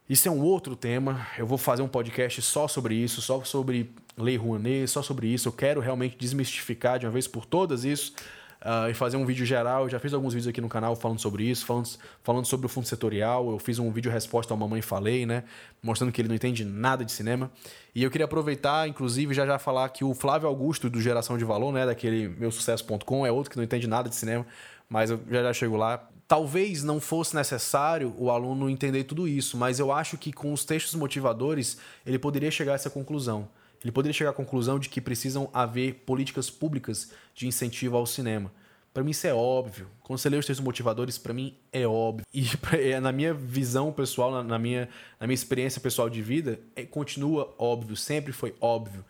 Isso é um outro tema. Eu vou fazer um podcast só sobre isso, só sobre Lei Rouanet, só sobre isso. Eu quero realmente desmistificar de uma vez por todas isso uh, e fazer um vídeo geral. Eu já fiz alguns vídeos aqui no canal falando sobre isso, falando, falando sobre o fundo setorial. Eu fiz um vídeo resposta ao Mamãe Falei, né? Mostrando que ele não entende nada de cinema. E eu queria aproveitar, inclusive, já já falar que o Flávio Augusto, do Geração de Valor, né? Daquele meusucesso.com, é outro que não entende nada de cinema, mas eu já já chego lá talvez não fosse necessário o aluno entender tudo isso, mas eu acho que com os textos motivadores ele poderia chegar a essa conclusão. Ele poderia chegar à conclusão de que precisam haver políticas públicas de incentivo ao cinema. Para mim isso é óbvio. Quando você lê os textos motivadores, para mim é óbvio. E é, na minha visão pessoal, na minha, na minha experiência pessoal de vida, é, continua óbvio, sempre foi óbvio.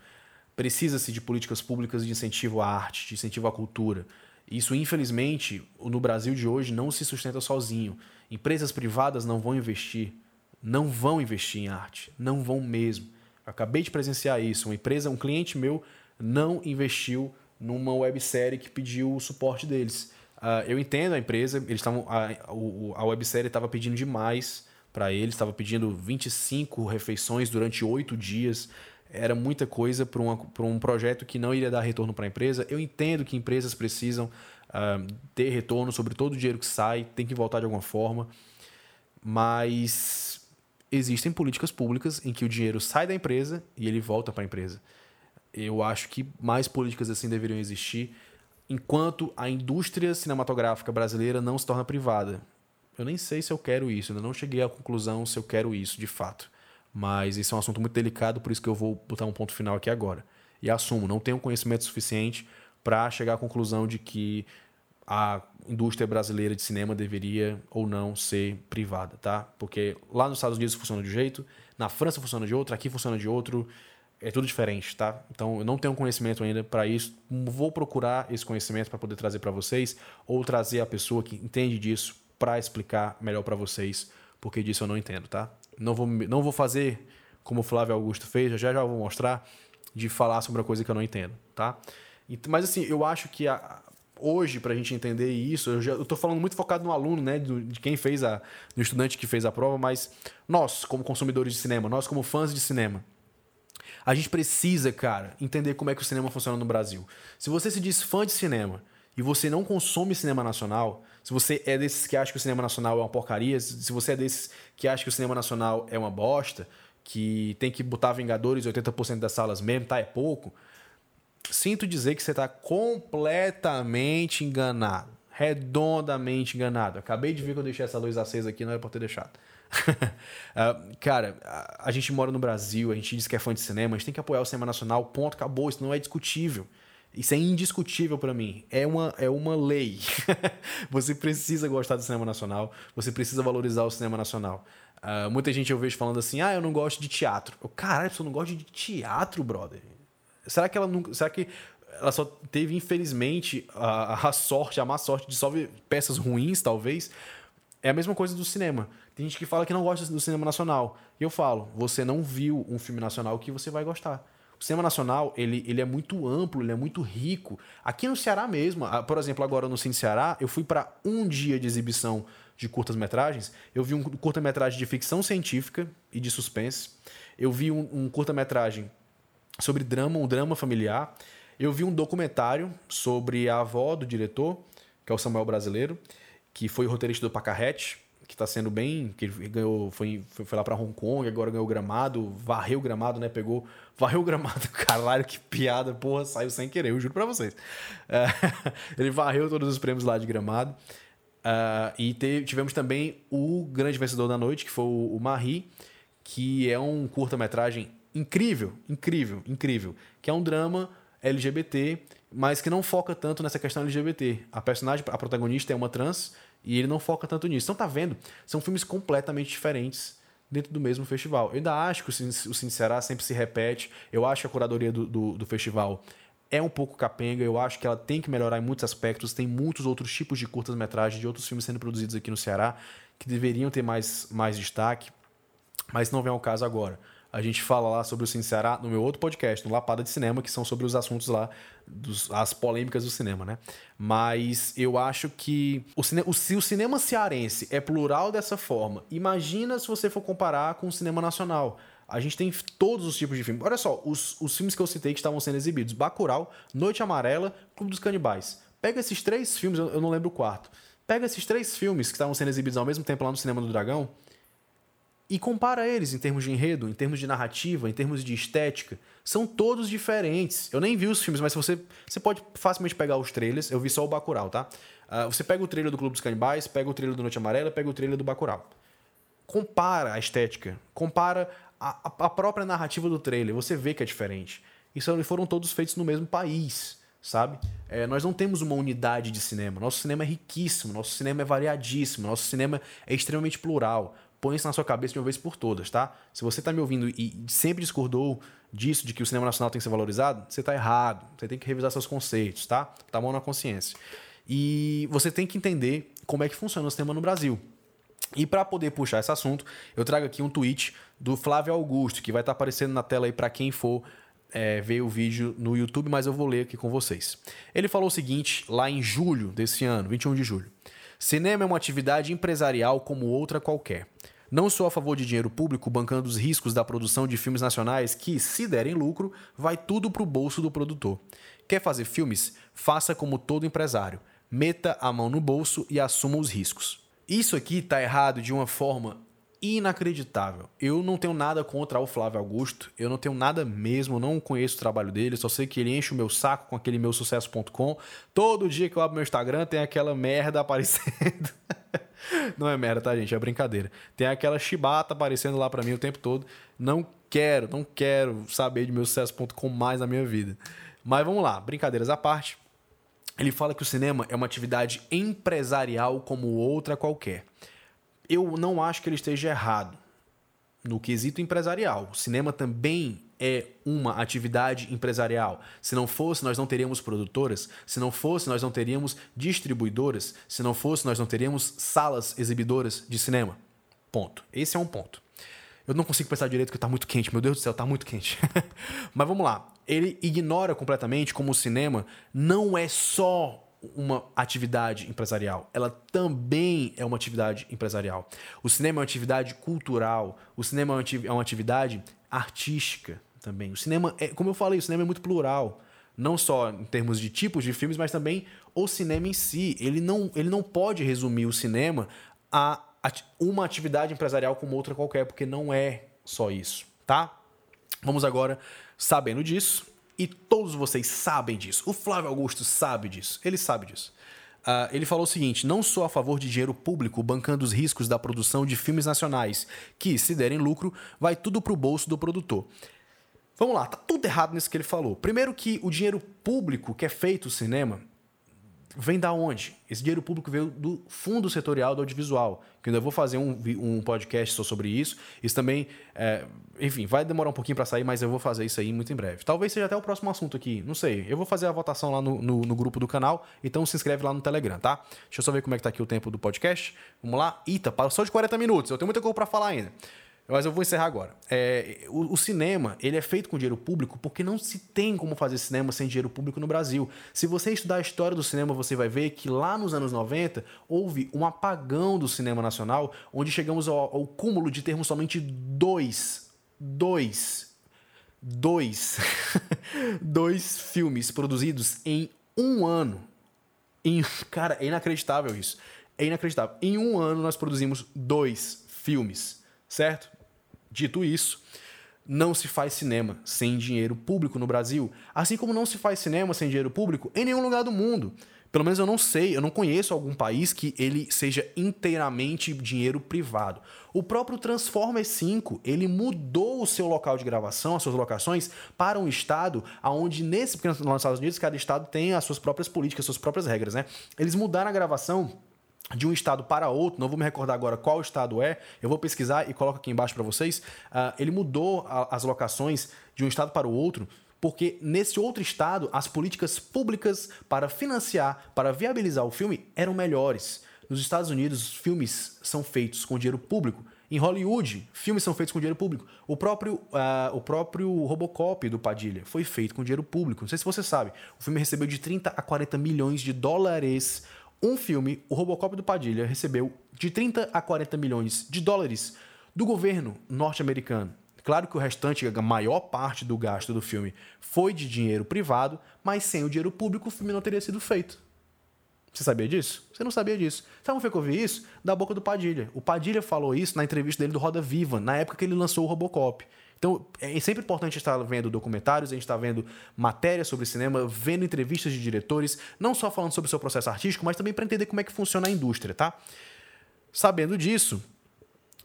Precisa-se de políticas públicas de incentivo à arte, de incentivo à cultura. Isso, infelizmente, no Brasil de hoje não se sustenta sozinho. Empresas privadas não vão investir, não vão investir em arte, não vão mesmo. Eu acabei de presenciar isso. Uma empresa, um cliente meu, não investiu numa websérie que pediu o suporte deles. Uh, eu entendo a empresa, eles estavam a, a websérie estava pedindo demais para eles, estava pedindo 25 refeições durante oito dias. Era muita coisa para um projeto que não iria dar retorno para a empresa. Eu entendo que empresas precisam uh, ter retorno sobre todo o dinheiro que sai, tem que voltar de alguma forma. Mas existem políticas públicas em que o dinheiro sai da empresa e ele volta para a empresa. Eu acho que mais políticas assim deveriam existir enquanto a indústria cinematográfica brasileira não se torna privada. Eu nem sei se eu quero isso, ainda não cheguei à conclusão se eu quero isso de fato. Mas isso é um assunto muito delicado, por isso que eu vou botar um ponto final aqui agora. E assumo, não tenho conhecimento suficiente para chegar à conclusão de que a indústria brasileira de cinema deveria ou não ser privada, tá? Porque lá nos Estados Unidos funciona de um jeito, na França funciona de outro, aqui funciona de outro, é tudo diferente, tá? Então eu não tenho conhecimento ainda para isso. Vou procurar esse conhecimento para poder trazer para vocês ou trazer a pessoa que entende disso para explicar melhor para vocês, porque disso eu não entendo, tá? Não vou, não vou fazer como o Flávio Augusto fez, já já vou mostrar de falar sobre uma coisa que eu não entendo, tá? Mas assim, eu acho que a, hoje, para a gente entender isso, eu, tô falando muito focado no aluno, né? Do, de quem fez a. do estudante que fez a prova, mas nós, como consumidores de cinema, nós, como fãs de cinema, a gente precisa, cara, entender como é que o cinema funciona no Brasil. Se você se diz fã de cinema e você não consome cinema nacional, se você é desses que acha que o cinema nacional é uma porcaria, se você é desses que acha que o cinema nacional é uma bosta, que tem que botar Vingadores 80% das salas mesmo, tá? É pouco sinto dizer que você está completamente enganado. Redondamente enganado. Acabei de ver que eu deixei essa luz acesa aqui, não era para ter deixado. uh, cara, a, gente mora no Brasil, a gente diz que é fã de cinema, a gente tem que apoiar o cinema nacional, ponto, acabou. Isso não é discutível. Isso é indiscutível para mim. É uma, é uma lei. você precisa gostar do cinema nacional, você precisa valorizar o cinema nacional. Uh, muita gente eu vejo falando assim: ah, eu não gosto de teatro. Eu, caralho, você não gosta de teatro, brother? Será que ela não. Será que ela só teve, infelizmente, a, a sorte, a má sorte de só ver peças ruins, talvez? É a mesma coisa do cinema. Tem gente que fala que não gosta do cinema nacional. E eu falo, você não viu um filme nacional que você vai gostar. Cinema nacional, ele, ele é muito amplo, ele é muito rico. Aqui no Ceará mesmo, por exemplo, agora no Cine Ceará, eu fui para um dia de exibição de curtas-metragens. Eu vi um curta-metragem de ficção científica e de suspense. Eu vi um, um curta-metragem sobre drama, um drama familiar. Eu vi um documentário sobre a avó do diretor, que é o Samuel Brasileiro, que foi roteirista do Pacarrete, que está sendo bem, que ele ganhou, foi, foi lá para Hong Kong, agora ganhou o gramado, varreu o gramado, né? Pegou, varreu o gramado, caralho, que piada, porra, saiu sem querer, eu juro para vocês. É, ele varreu todos os prêmios lá de gramado. Uh, e tivemos também o grande vencedor da noite, que foi o, o Marie, que é um curta-metragem incrível, incrível, incrível. Que é um drama LGBT, mas que não foca tanto nessa questão LGBT. A personagem, a protagonista é uma trans e ele não foca tanto nisso. Então tá vendo? São filmes completamente diferentes dentro do mesmo festival. Eu ainda acho que o Cine Ceará sempre se repete. Eu acho que a curadoria do, do, do festival é um pouco capenga. Eu acho que ela tem que melhorar em muitos aspectos. Tem muitos outros tipos de curtas-metragens, de outros filmes sendo produzidos aqui no Ceará, que deveriam ter mais, mais destaque. Mas não vem ao caso agora. A gente fala lá sobre o Sincerá no meu outro podcast, no Lapada de Cinema, que são sobre os assuntos lá, dos, as polêmicas do cinema, né? Mas eu acho que o, cine, o, se o cinema cearense é plural dessa forma, imagina se você for comparar com o cinema nacional. A gente tem todos os tipos de filmes. Olha só, os, os filmes que eu citei que estavam sendo exibidos: Bacurau, Noite Amarela, Clube dos Canibais. Pega esses três filmes, eu não lembro o quarto. Pega esses três filmes que estavam sendo exibidos ao mesmo tempo lá no Cinema do Dragão e compara eles em termos de enredo, em termos de narrativa, em termos de estética. São todos diferentes. Eu nem vi os filmes, mas você, você pode facilmente pegar os trailers. Eu vi só o Bacurau, tá? Uh, você pega o trailer do Clube dos Canibais, pega o trailer do Noite Amarela, pega o trailer do Bacurau. Compara a estética, compara a, a própria narrativa do trailer. Você vê que é diferente. E foram todos feitos no mesmo país, sabe? É, nós não temos uma unidade de cinema. Nosso cinema é riquíssimo, nosso cinema é variadíssimo, nosso cinema é extremamente plural põe isso na sua cabeça de uma vez por todas, tá? Se você está me ouvindo e sempre discordou disso, de que o cinema nacional tem que ser valorizado, você está errado. Você tem que revisar seus conceitos, tá? Tá mão na consciência. E você tem que entender como é que funciona o cinema no Brasil. E para poder puxar esse assunto, eu trago aqui um tweet do Flávio Augusto, que vai estar tá aparecendo na tela aí para quem for é, ver o vídeo no YouTube, mas eu vou ler aqui com vocês. Ele falou o seguinte, lá em julho desse ano, 21 de julho. Cinema é uma atividade empresarial como outra qualquer. Não sou a favor de dinheiro público bancando os riscos da produção de filmes nacionais que, se derem lucro, vai tudo para o bolso do produtor. Quer fazer filmes? Faça como todo empresário. Meta a mão no bolso e assuma os riscos. Isso aqui está errado de uma forma inacreditável. Eu não tenho nada contra o Flávio Augusto, eu não tenho nada mesmo, não conheço o trabalho dele, só sei que ele enche o meu saco com aquele meu sucesso.com. Todo dia que eu abro meu Instagram tem aquela merda aparecendo. não é merda, tá, gente? É brincadeira. Tem aquela chibata aparecendo lá para mim o tempo todo. Não quero, não quero saber de meu sucesso.com mais na minha vida. Mas vamos lá, brincadeiras à parte. Ele fala que o cinema é uma atividade empresarial como outra qualquer eu não acho que ele esteja errado no quesito empresarial. O cinema também é uma atividade empresarial. Se não fosse, nós não teríamos produtoras. Se não fosse, nós não teríamos distribuidoras. Se não fosse, nós não teríamos salas exibidoras de cinema. Ponto. Esse é um ponto. Eu não consigo pensar direito porque está muito quente. Meu Deus do céu, está muito quente. Mas vamos lá. Ele ignora completamente como o cinema não é só uma atividade empresarial, ela também é uma atividade empresarial. O cinema é uma atividade cultural, o cinema é uma atividade artística também. O cinema, é, como eu falei, o cinema é muito plural, não só em termos de tipos de filmes, mas também o cinema em si. Ele não, ele não pode resumir o cinema a uma atividade empresarial como outra qualquer, porque não é só isso, tá? Vamos agora, sabendo disso, e todos vocês sabem disso. O Flávio Augusto sabe disso. Ele sabe disso. Uh, ele falou o seguinte: não sou a favor de dinheiro público bancando os riscos da produção de filmes nacionais, que, se derem lucro, vai tudo pro bolso do produtor. Vamos lá, tá tudo errado nisso que ele falou. Primeiro que o dinheiro público que é feito o cinema vem da onde? Esse dinheiro público veio do Fundo Setorial do Audiovisual, que ainda vou fazer um, um podcast só sobre isso. Isso também, é, enfim, vai demorar um pouquinho para sair, mas eu vou fazer isso aí muito em breve. Talvez seja até o próximo assunto aqui, não sei. Eu vou fazer a votação lá no, no, no grupo do canal, então se inscreve lá no Telegram, tá? Deixa eu só ver como é que tá aqui o tempo do podcast. Vamos lá. Eita, passou de 40 minutos, eu tenho muita coisa para falar ainda. Mas eu vou encerrar agora. É, o, o, cinema ele é feito com dinheiro público porque não se tem como fazer cinema sem dinheiro público no Brasil. Se você estudar a história do cinema, você vai ver que lá nos anos 90 houve um apagão do cinema nacional, onde chegamos ao, ao cúmulo de termos somente dois, dois, dois, dois filmes produzidos em um ano. Em, cara, é inacreditável isso. É inacreditável. Em um ano nós produzimos dois filmes, certo? Dito isso, não se faz cinema sem dinheiro público no Brasil, assim como não se faz cinema sem dinheiro público em nenhum lugar do mundo. Pelo menos eu não sei, eu não conheço algum país que ele seja inteiramente dinheiro privado. O próprio Transformers 5, ele mudou o seu local de gravação, as suas locações, para um estado onde, nesse, porque nos Estados Unidos, cada estado tem as suas próprias políticas, as suas próprias regras, né? Eles mudaram a gravação de um estado para outro, não vou me recordar agora qual estado é, eu vou pesquisar e coloco aqui embaixo para vocês. Uh, ele mudou a, as locações de um estado para o outro, porque nesse outro estado as políticas públicas para financiar, para viabilizar o filme eram melhores. Nos Estados Unidos, os filmes são feitos com dinheiro público. Em Hollywood, filmes são feitos com dinheiro público. O próprio, uh, o próprio Robocop do Padilha foi feito com dinheiro público. Não sei se você sabe. O filme recebeu de 30 a 40 milhões de dólares um filme, o Robocop do Padilha, recebeu de 30 a 40 milhões de dólares do governo norte-americano. Claro que o restante, a maior parte do gasto do filme foi de dinheiro privado, mas sem o dinheiro público o filme não teria sido feito. Você sabia disso? Você não sabia disso. Sabe onde foi que eu vi isso? Da boca do Padilha. O Padilha falou isso na entrevista dele do Roda Viva, na época que ele lançou o Robocop. Então, é sempre importante estar vendo documentários, a gente está vendo matérias sobre cinema, vendo entrevistas de diretores, não só falando sobre o seu processo artístico, mas também para entender como é que funciona a indústria, tá? Sabendo disso,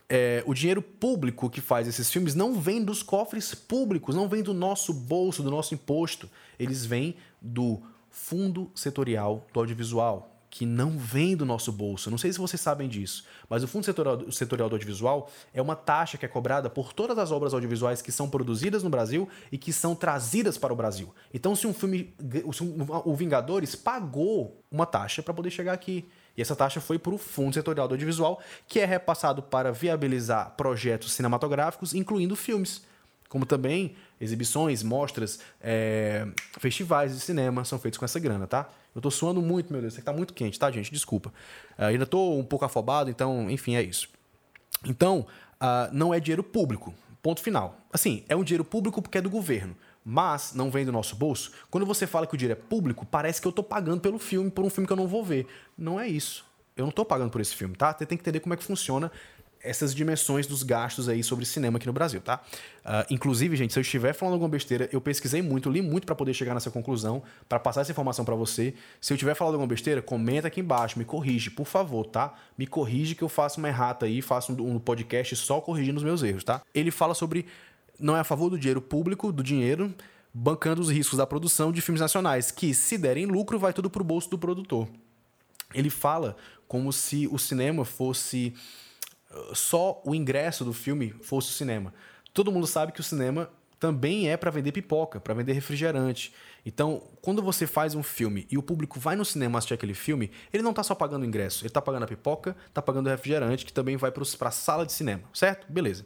é, o dinheiro público que faz esses filmes não vem dos cofres públicos, não vem do nosso bolso, do nosso imposto. Eles vêm do Fundo Setorial do Audiovisual, que não vem do nosso bolso. Não sei se vocês sabem disso, mas o Fundo Setorial, Setorial do Audiovisual é uma taxa que é cobrada por todas as obras audiovisuais que são produzidas no Brasil e que são trazidas para o Brasil. Então, se um filme. Se um, o Vingadores pagou uma taxa para poder chegar aqui. E essa taxa foi para o Fundo Setorial do Audiovisual, que é repassado para viabilizar projetos cinematográficos, incluindo filmes. Como também exibições, mostras, é, festivais de cinema são feitos com essa grana, tá? Eu tô suando muito, meu Deus, isso aqui tá muito quente, tá, gente? Desculpa. Uh, ainda tô um pouco afobado, então, enfim, é isso. Então, uh, não é dinheiro público. Ponto final. Assim, é um dinheiro público porque é do governo, mas não vem do nosso bolso. Quando você fala que o dinheiro é público, parece que eu tô pagando pelo filme, por um filme que eu não vou ver. Não é isso. Eu não tô pagando por esse filme, tá? Você tem que entender como é que funciona essas dimensões dos gastos aí sobre cinema aqui no Brasil, tá? Uh, inclusive, gente, se eu estiver falando alguma besteira, eu pesquisei muito, li muito para poder chegar nessa conclusão, para passar essa informação para você. Se eu tiver falando alguma besteira, comenta aqui embaixo, me corrige, por favor, tá? Me corrige que eu faço uma errata aí, faço um, um podcast só corrigindo os meus erros, tá? Ele fala sobre não é a favor do dinheiro público, do dinheiro, bancando os riscos da produção de filmes nacionais, que se derem lucro, vai tudo pro bolso do produtor. Ele fala como se o cinema fosse só o ingresso do filme fosse o cinema. Todo mundo sabe que o cinema também é para vender pipoca, para vender refrigerante. Então, quando você faz um filme e o público vai no cinema assistir aquele filme, ele não está só pagando o ingresso, ele está pagando a pipoca, está pagando o refrigerante, que também vai para a sala de cinema, certo? Beleza.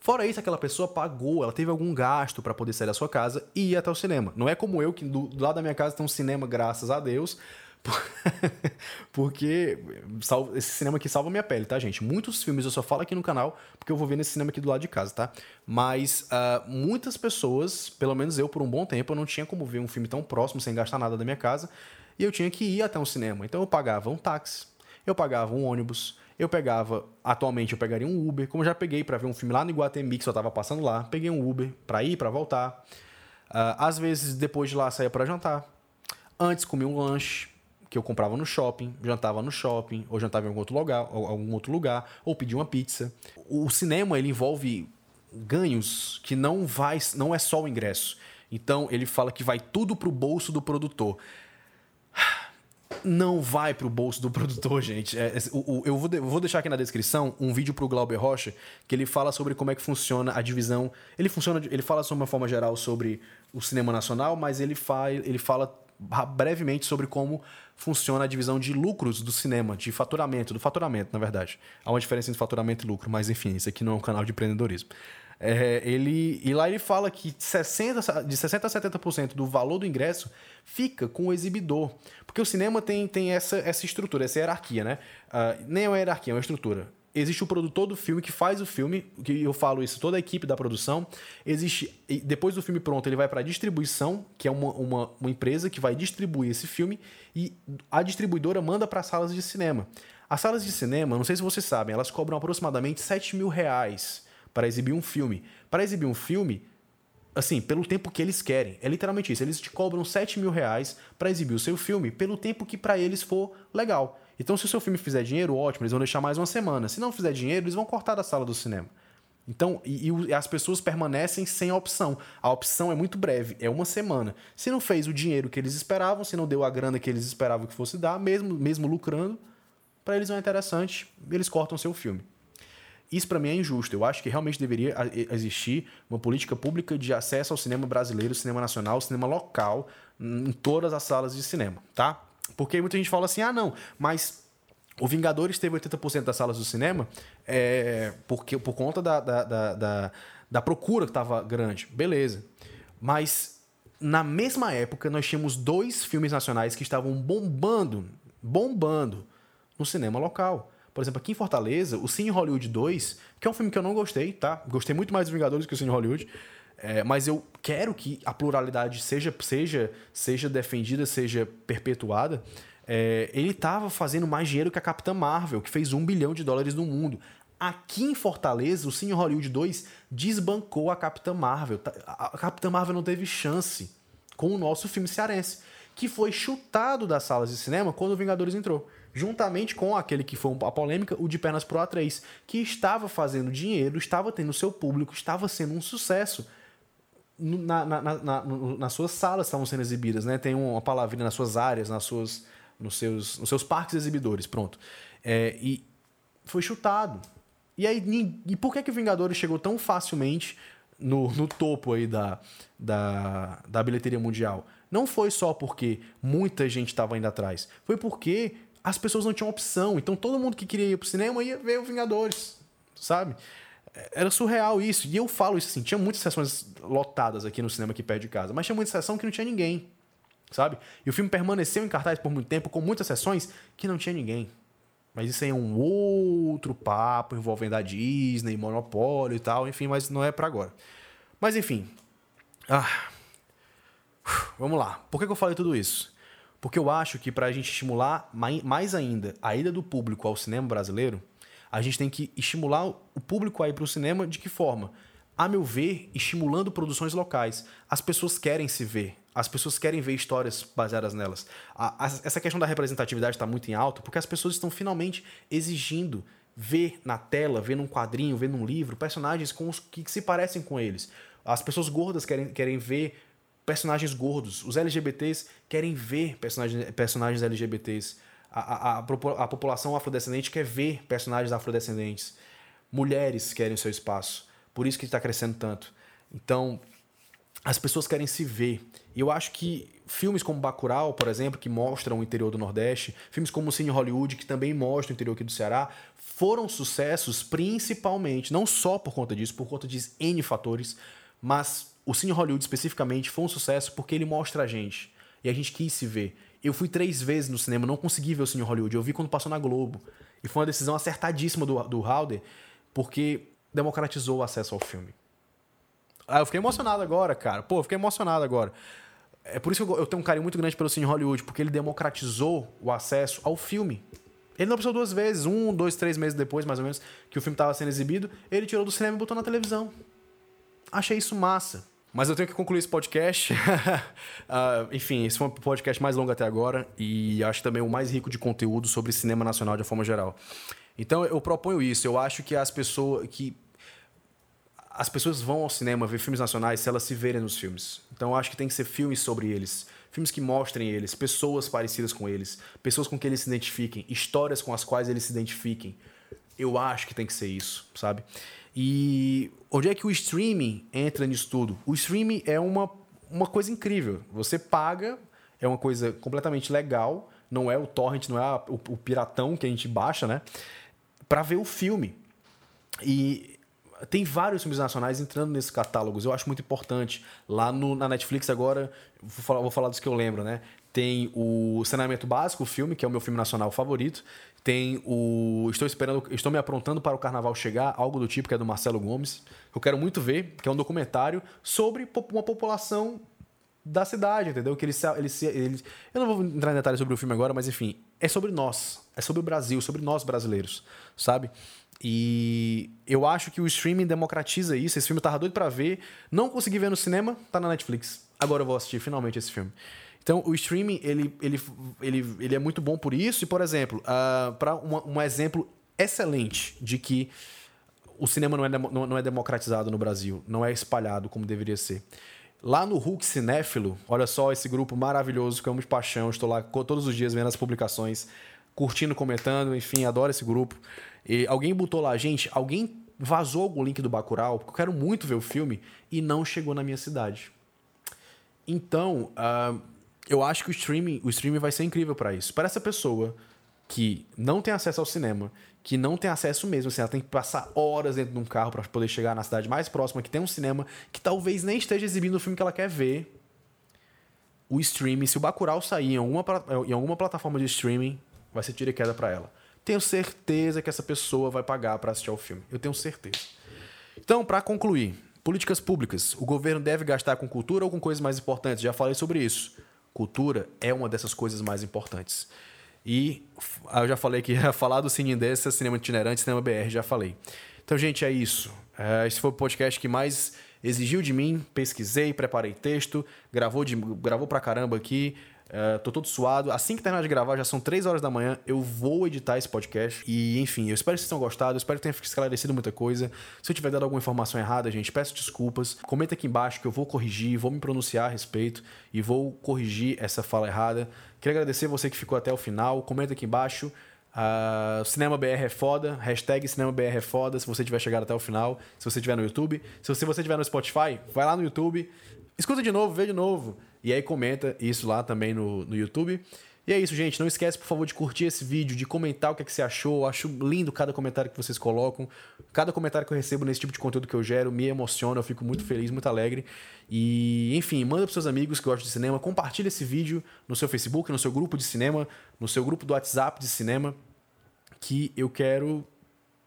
Fora isso, aquela pessoa pagou, ela teve algum gasto para poder sair da sua casa e ir até o cinema. Não é como eu, que do, do lado da minha casa tem um cinema, graças a Deus, porque esse cinema aqui salva minha pele, tá, gente? Muitos filmes eu só falo aqui no canal porque eu vou ver nesse cinema aqui do lado de casa, tá? Mas uh, muitas pessoas, pelo menos eu por um bom tempo, eu não tinha como ver um filme tão próximo sem gastar nada da minha casa e eu tinha que ir até um cinema. Então eu pagava um táxi, eu pagava um ônibus, eu pegava, atualmente eu pegaria um Uber, como já peguei para ver um filme lá no Iguatemi que só tava passando lá, peguei um Uber para ir, para voltar. Uh, às vezes depois de lá saía para jantar. Antes comia um lanche, que eu comprava no shopping, jantava no shopping, ou jantava em algum outro lugar, ou, algum outro lugar, ou pedia uma pizza. O cinema ele envolve ganhos que não vai, não é só o ingresso. Então ele fala que vai tudo pro bolso do produtor. Não vai pro bolso do produtor, gente. É, o, o, eu, vou, eu vou deixar aqui na descrição um vídeo pro Glauber Rocha que ele fala sobre como é que funciona a divisão. Ele funciona, ele fala de uma forma geral sobre o cinema nacional, mas ele, fa, ele fala brevemente sobre como funciona a divisão de lucros do cinema, de faturamento, do faturamento, na verdade. Há uma diferença entre faturamento e lucro, mas enfim, isso aqui não é um canal de empreendedorismo. É, ele, e lá ele fala que 60, de 60% a 70% do valor do ingresso fica com o exibidor. Porque o cinema tem, tem essa, essa estrutura, essa hierarquia, né? Uh, nem é uma hierarquia, é uma estrutura existe o produtor do filme que faz o filme, que eu falo isso, toda a equipe da produção. Existe, depois do filme pronto, ele vai para a distribuição, que é uma, uma, uma, empresa que vai distribuir esse filme, e a distribuidora manda para salas de cinema. As salas de cinema, não sei se vocês sabem, elas cobram aproximadamente 7 mil reais para exibir um filme. Para exibir um filme, assim, pelo tempo que eles querem. É literalmente isso. Eles te cobram 7 mil reais para exibir o seu filme pelo tempo que para eles for legal. Então, se o seu filme fizer dinheiro, ótimo, eles vão deixar mais uma semana. Se não fizer dinheiro, eles vão cortar da sala do cinema. Então, e, e, as pessoas permanecem sem a opção. A opção é muito breve, é uma semana. Se não fez o dinheiro que eles esperavam, se não deu a grana que eles esperavam que fosse dar, mesmo, mesmo lucrando, para eles não é interessante, eles cortam seu filme. Isso para mim é injusto. Eu acho que realmente deveria existir uma política pública de acesso ao cinema brasileiro, cinema nacional, cinema local, em todas as salas de cinema, tá? Porque muita gente fala assim: ah, não, mas o Vingadores teve 80% das salas do cinema é, porque, por conta da, da, da, da, da procura que estava grande. Beleza. Mas na mesma época nós tínhamos dois filmes nacionais que estavam bombando, bombando no cinema local. Por exemplo, aqui em Fortaleza, o Cine Hollywood 2, que é um filme que eu não gostei, tá? Gostei muito mais dos Vingadores que o Cine Hollywood. É, mas eu quero que a pluralidade seja, seja, seja defendida, seja perpetuada. É, ele estava fazendo mais dinheiro que a Capitã Marvel, que fez um bilhão de dólares no mundo. Aqui em Fortaleza, o Cine Hollywood 2 desbancou a Capitã Marvel. Tá, a Capitã Marvel não teve chance com o nosso filme cearense, que foi chutado das salas de cinema quando o Vingadores entrou. Juntamente com aquele que foi a polêmica, o de Pernas Pro A3, que estava fazendo dinheiro, estava tendo seu público, estava sendo um sucesso na, na, na, nas suas salas estavam sendo exibidas, né? Tem uma palavrinha nas suas áreas, nas suas, nos seus, nos seus parques exibidores, pronto. É, e foi chutado. E aí, e por que que Vingadores chegou tão facilmente no, no topo aí da, da, da bilheteria mundial? Não foi só porque muita gente estava indo atrás, foi porque as pessoas não tinham opção. Então todo mundo que queria ir pro cinema ia ver o Vingadores, sabe? Era surreal isso. E eu falo isso assim: tinha muitas sessões lotadas aqui no cinema aqui perto de casa, mas tinha muita sessão que não tinha ninguém, sabe? E o filme permaneceu em cartaz por muito tempo, com muitas sessões que não tinha ninguém. Mas isso aí é um outro papo envolvendo a Disney, Monopólio e tal, enfim, mas não é para agora. Mas enfim. Ah, vamos lá. Por que, que eu falei tudo isso? Porque eu acho que para a gente estimular mais ainda a ida do público ao cinema brasileiro, a gente tem que estimular o público a ir para o cinema de que forma? A meu ver, estimulando produções locais. As pessoas querem se ver, as pessoas querem ver histórias baseadas nelas. A, a, essa questão da representatividade está muito em alta porque as pessoas estão finalmente exigindo ver na tela, ver num quadrinho, ver num livro, personagens com os que, que se parecem com eles. As pessoas gordas querem, querem ver personagens gordos. Os LGBTs querem ver personagens, personagens LGBTs. A, a, a, população afrodescendente quer ver personagens afrodescendentes. Mulheres querem o seu espaço. Por isso que está crescendo tanto. Então, as pessoas querem se ver. E eu acho que filmes como Bacurau, por exemplo, que mostram o interior do Nordeste, filmes como o Cine Hollywood, que também mostram o interior aqui do Ceará, foram sucessos principalmente, não só por conta disso, por conta de N fatores, mas o Cine Hollywood especificamente foi um sucesso porque ele mostra a gente. E a gente quis se ver. Eu fui três vezes no cinema, não consegui ver o Cine Hollywood. Eu vi quando passou na Globo. E foi uma decisão acertadíssima do, do Halder, porque democratizou o acesso ao filme. Ah, eu fiquei emocionado agora, cara. Pô, eu fiquei emocionado agora. É por isso que eu tenho um carinho muito grande pelo Cine Hollywood, porque ele democratizou o acesso ao filme. Ele não precisou duas vezes, um, dois, três meses depois, mais ou menos, que o filme estava sendo exibido, ele tirou do cinema e botou na televisão. Achei isso massa. Mas eu tenho que concluir esse podcast. uh, enfim, esse foi o podcast mais longo até agora e acho também o mais rico de conteúdo sobre cinema nacional de forma geral. Então eu proponho isso. Eu acho que as pessoas que as pessoas vão ao cinema ver filmes nacionais se elas se verem nos filmes. Então eu acho que tem que ser filmes sobre eles, filmes que mostrem eles, pessoas parecidas com eles, pessoas com quem eles se identifiquem, histórias com as quais eles se identifiquem. Eu acho que tem que ser isso, sabe? E onde é que o streaming entra nisso tudo? O streaming é uma, uma coisa incrível. Você paga, é uma coisa completamente legal, não é o torrent, não é o, o piratão que a gente baixa, né? Para ver o filme. E tem vários filmes nacionais entrando nesses catálogos. Eu acho muito importante. Lá no, na Netflix agora, vou falar, vou falar dos que eu lembro, né? Tem o Saneamento Básico, o filme, que é o meu filme nacional favorito. Tem o Estou esperando, estou me aprontando para o carnaval chegar, algo do tipo que é do Marcelo Gomes. Eu quero muito ver, que é um documentário sobre uma população da cidade, entendeu? Que eles, eles, eu não vou entrar em detalhes sobre o filme agora, mas enfim, é sobre nós, é sobre o Brasil, sobre nós brasileiros, sabe? E eu acho que o streaming democratiza isso. Esse filme eu tava doido para ver, não consegui ver no cinema, tá na Netflix. Agora eu vou assistir finalmente esse filme. Então, o streaming, ele, ele, ele, ele é muito bom por isso. E, por exemplo, uh, ah, para um, exemplo excelente de que o cinema não é, não, não é democratizado no Brasil, não é espalhado como deveria ser. Lá no Hulk Cinéfilo, olha só esse grupo maravilhoso que eu amo de paixão, estou lá todos os dias vendo as publicações, curtindo, comentando, enfim, adoro esse grupo. E alguém botou lá, gente, alguém vazou algum link do Bacurau, porque eu quero muito ver o filme, e não chegou na minha cidade. Então, uh, eu acho que o streaming, o streaming vai ser incrível para isso. Para essa pessoa que não tem acesso ao cinema, que não tem acesso mesmo, assim, ela tem que passar horas dentro de um carro para poder chegar na cidade mais próxima que tem um cinema que talvez nem esteja exibindo o filme que ela quer ver. O streaming, se o Bacurau sair em alguma, em alguma plataforma de streaming, vai ser tira e queda para ela. Tenho certeza que essa pessoa vai pagar para assistir ao filme. Eu tenho certeza. Então, para concluir, políticas públicas. O governo deve gastar com cultura ou com coisas mais importantes? Já falei sobre isso. Cultura é uma dessas coisas mais importantes. E eu já falei que ia falar do Cine Indência, Cinema Itinerante, Cinema BR, já falei. Então, gente, é isso. É, esse foi o podcast que mais exigiu de mim. Pesquisei, preparei texto, gravou, de, gravou pra caramba aqui. Uh, tô todo suado. Assim que terminar de gravar, já são 3 horas da manhã, eu vou editar esse podcast. E, enfim, eu espero que vocês tenham gostado, eu espero que tenha esclarecido muita coisa. Se eu tiver dado alguma informação errada, gente, peço desculpas. Comenta aqui embaixo que eu vou corrigir, vou me pronunciar a respeito e vou corrigir essa fala errada. Queria agradecer você que ficou até o final. Comenta aqui embaixo. Uh, Cinema BR é foda, hashtag Cinema BR é foda se você tiver chegado até o final, se você estiver no YouTube. Se você estiver no Spotify, vai lá no YouTube, escuta de novo, vê de novo. E aí comenta isso lá também no, no YouTube. E é isso, gente. Não esquece, por favor, de curtir esse vídeo, de comentar o que, é que você achou. Eu acho lindo cada comentário que vocês colocam. Cada comentário que eu recebo nesse tipo de conteúdo que eu gero me emociona. Eu fico muito feliz, muito alegre. E, enfim, manda para seus amigos que gostam de cinema. Compartilha esse vídeo no seu Facebook, no seu grupo de cinema, no seu grupo do WhatsApp de cinema. Que eu quero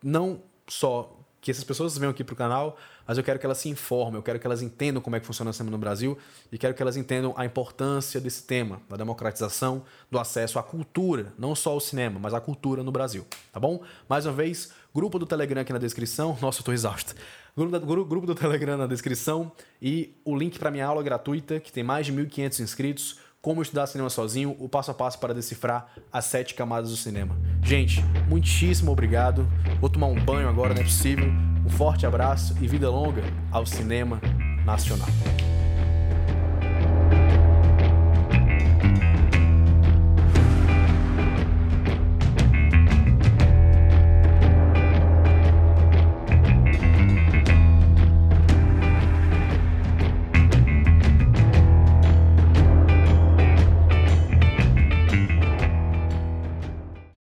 não só que essas pessoas venham aqui para o canal, mas eu quero que elas se informem, eu quero que elas entendam como é que funciona o cinema no Brasil e quero que elas entendam a importância desse tema, da democratização, do acesso à cultura, não só ao cinema, mas à cultura no Brasil, tá bom? Mais uma vez, grupo do Telegram aqui na descrição. Nossa, eu tô exausto. Grupo, do, grupo do Telegram na descrição e o link para minha aula gratuita, que tem mais de 1.500 inscritos como estudar cinema sozinho, o passo a passo para decifrar as sete camadas do cinema. Gente, muitíssimo obrigado. Vou tomar um banho agora, não é possível. Um forte abraço e vida longa ao cinema nacional.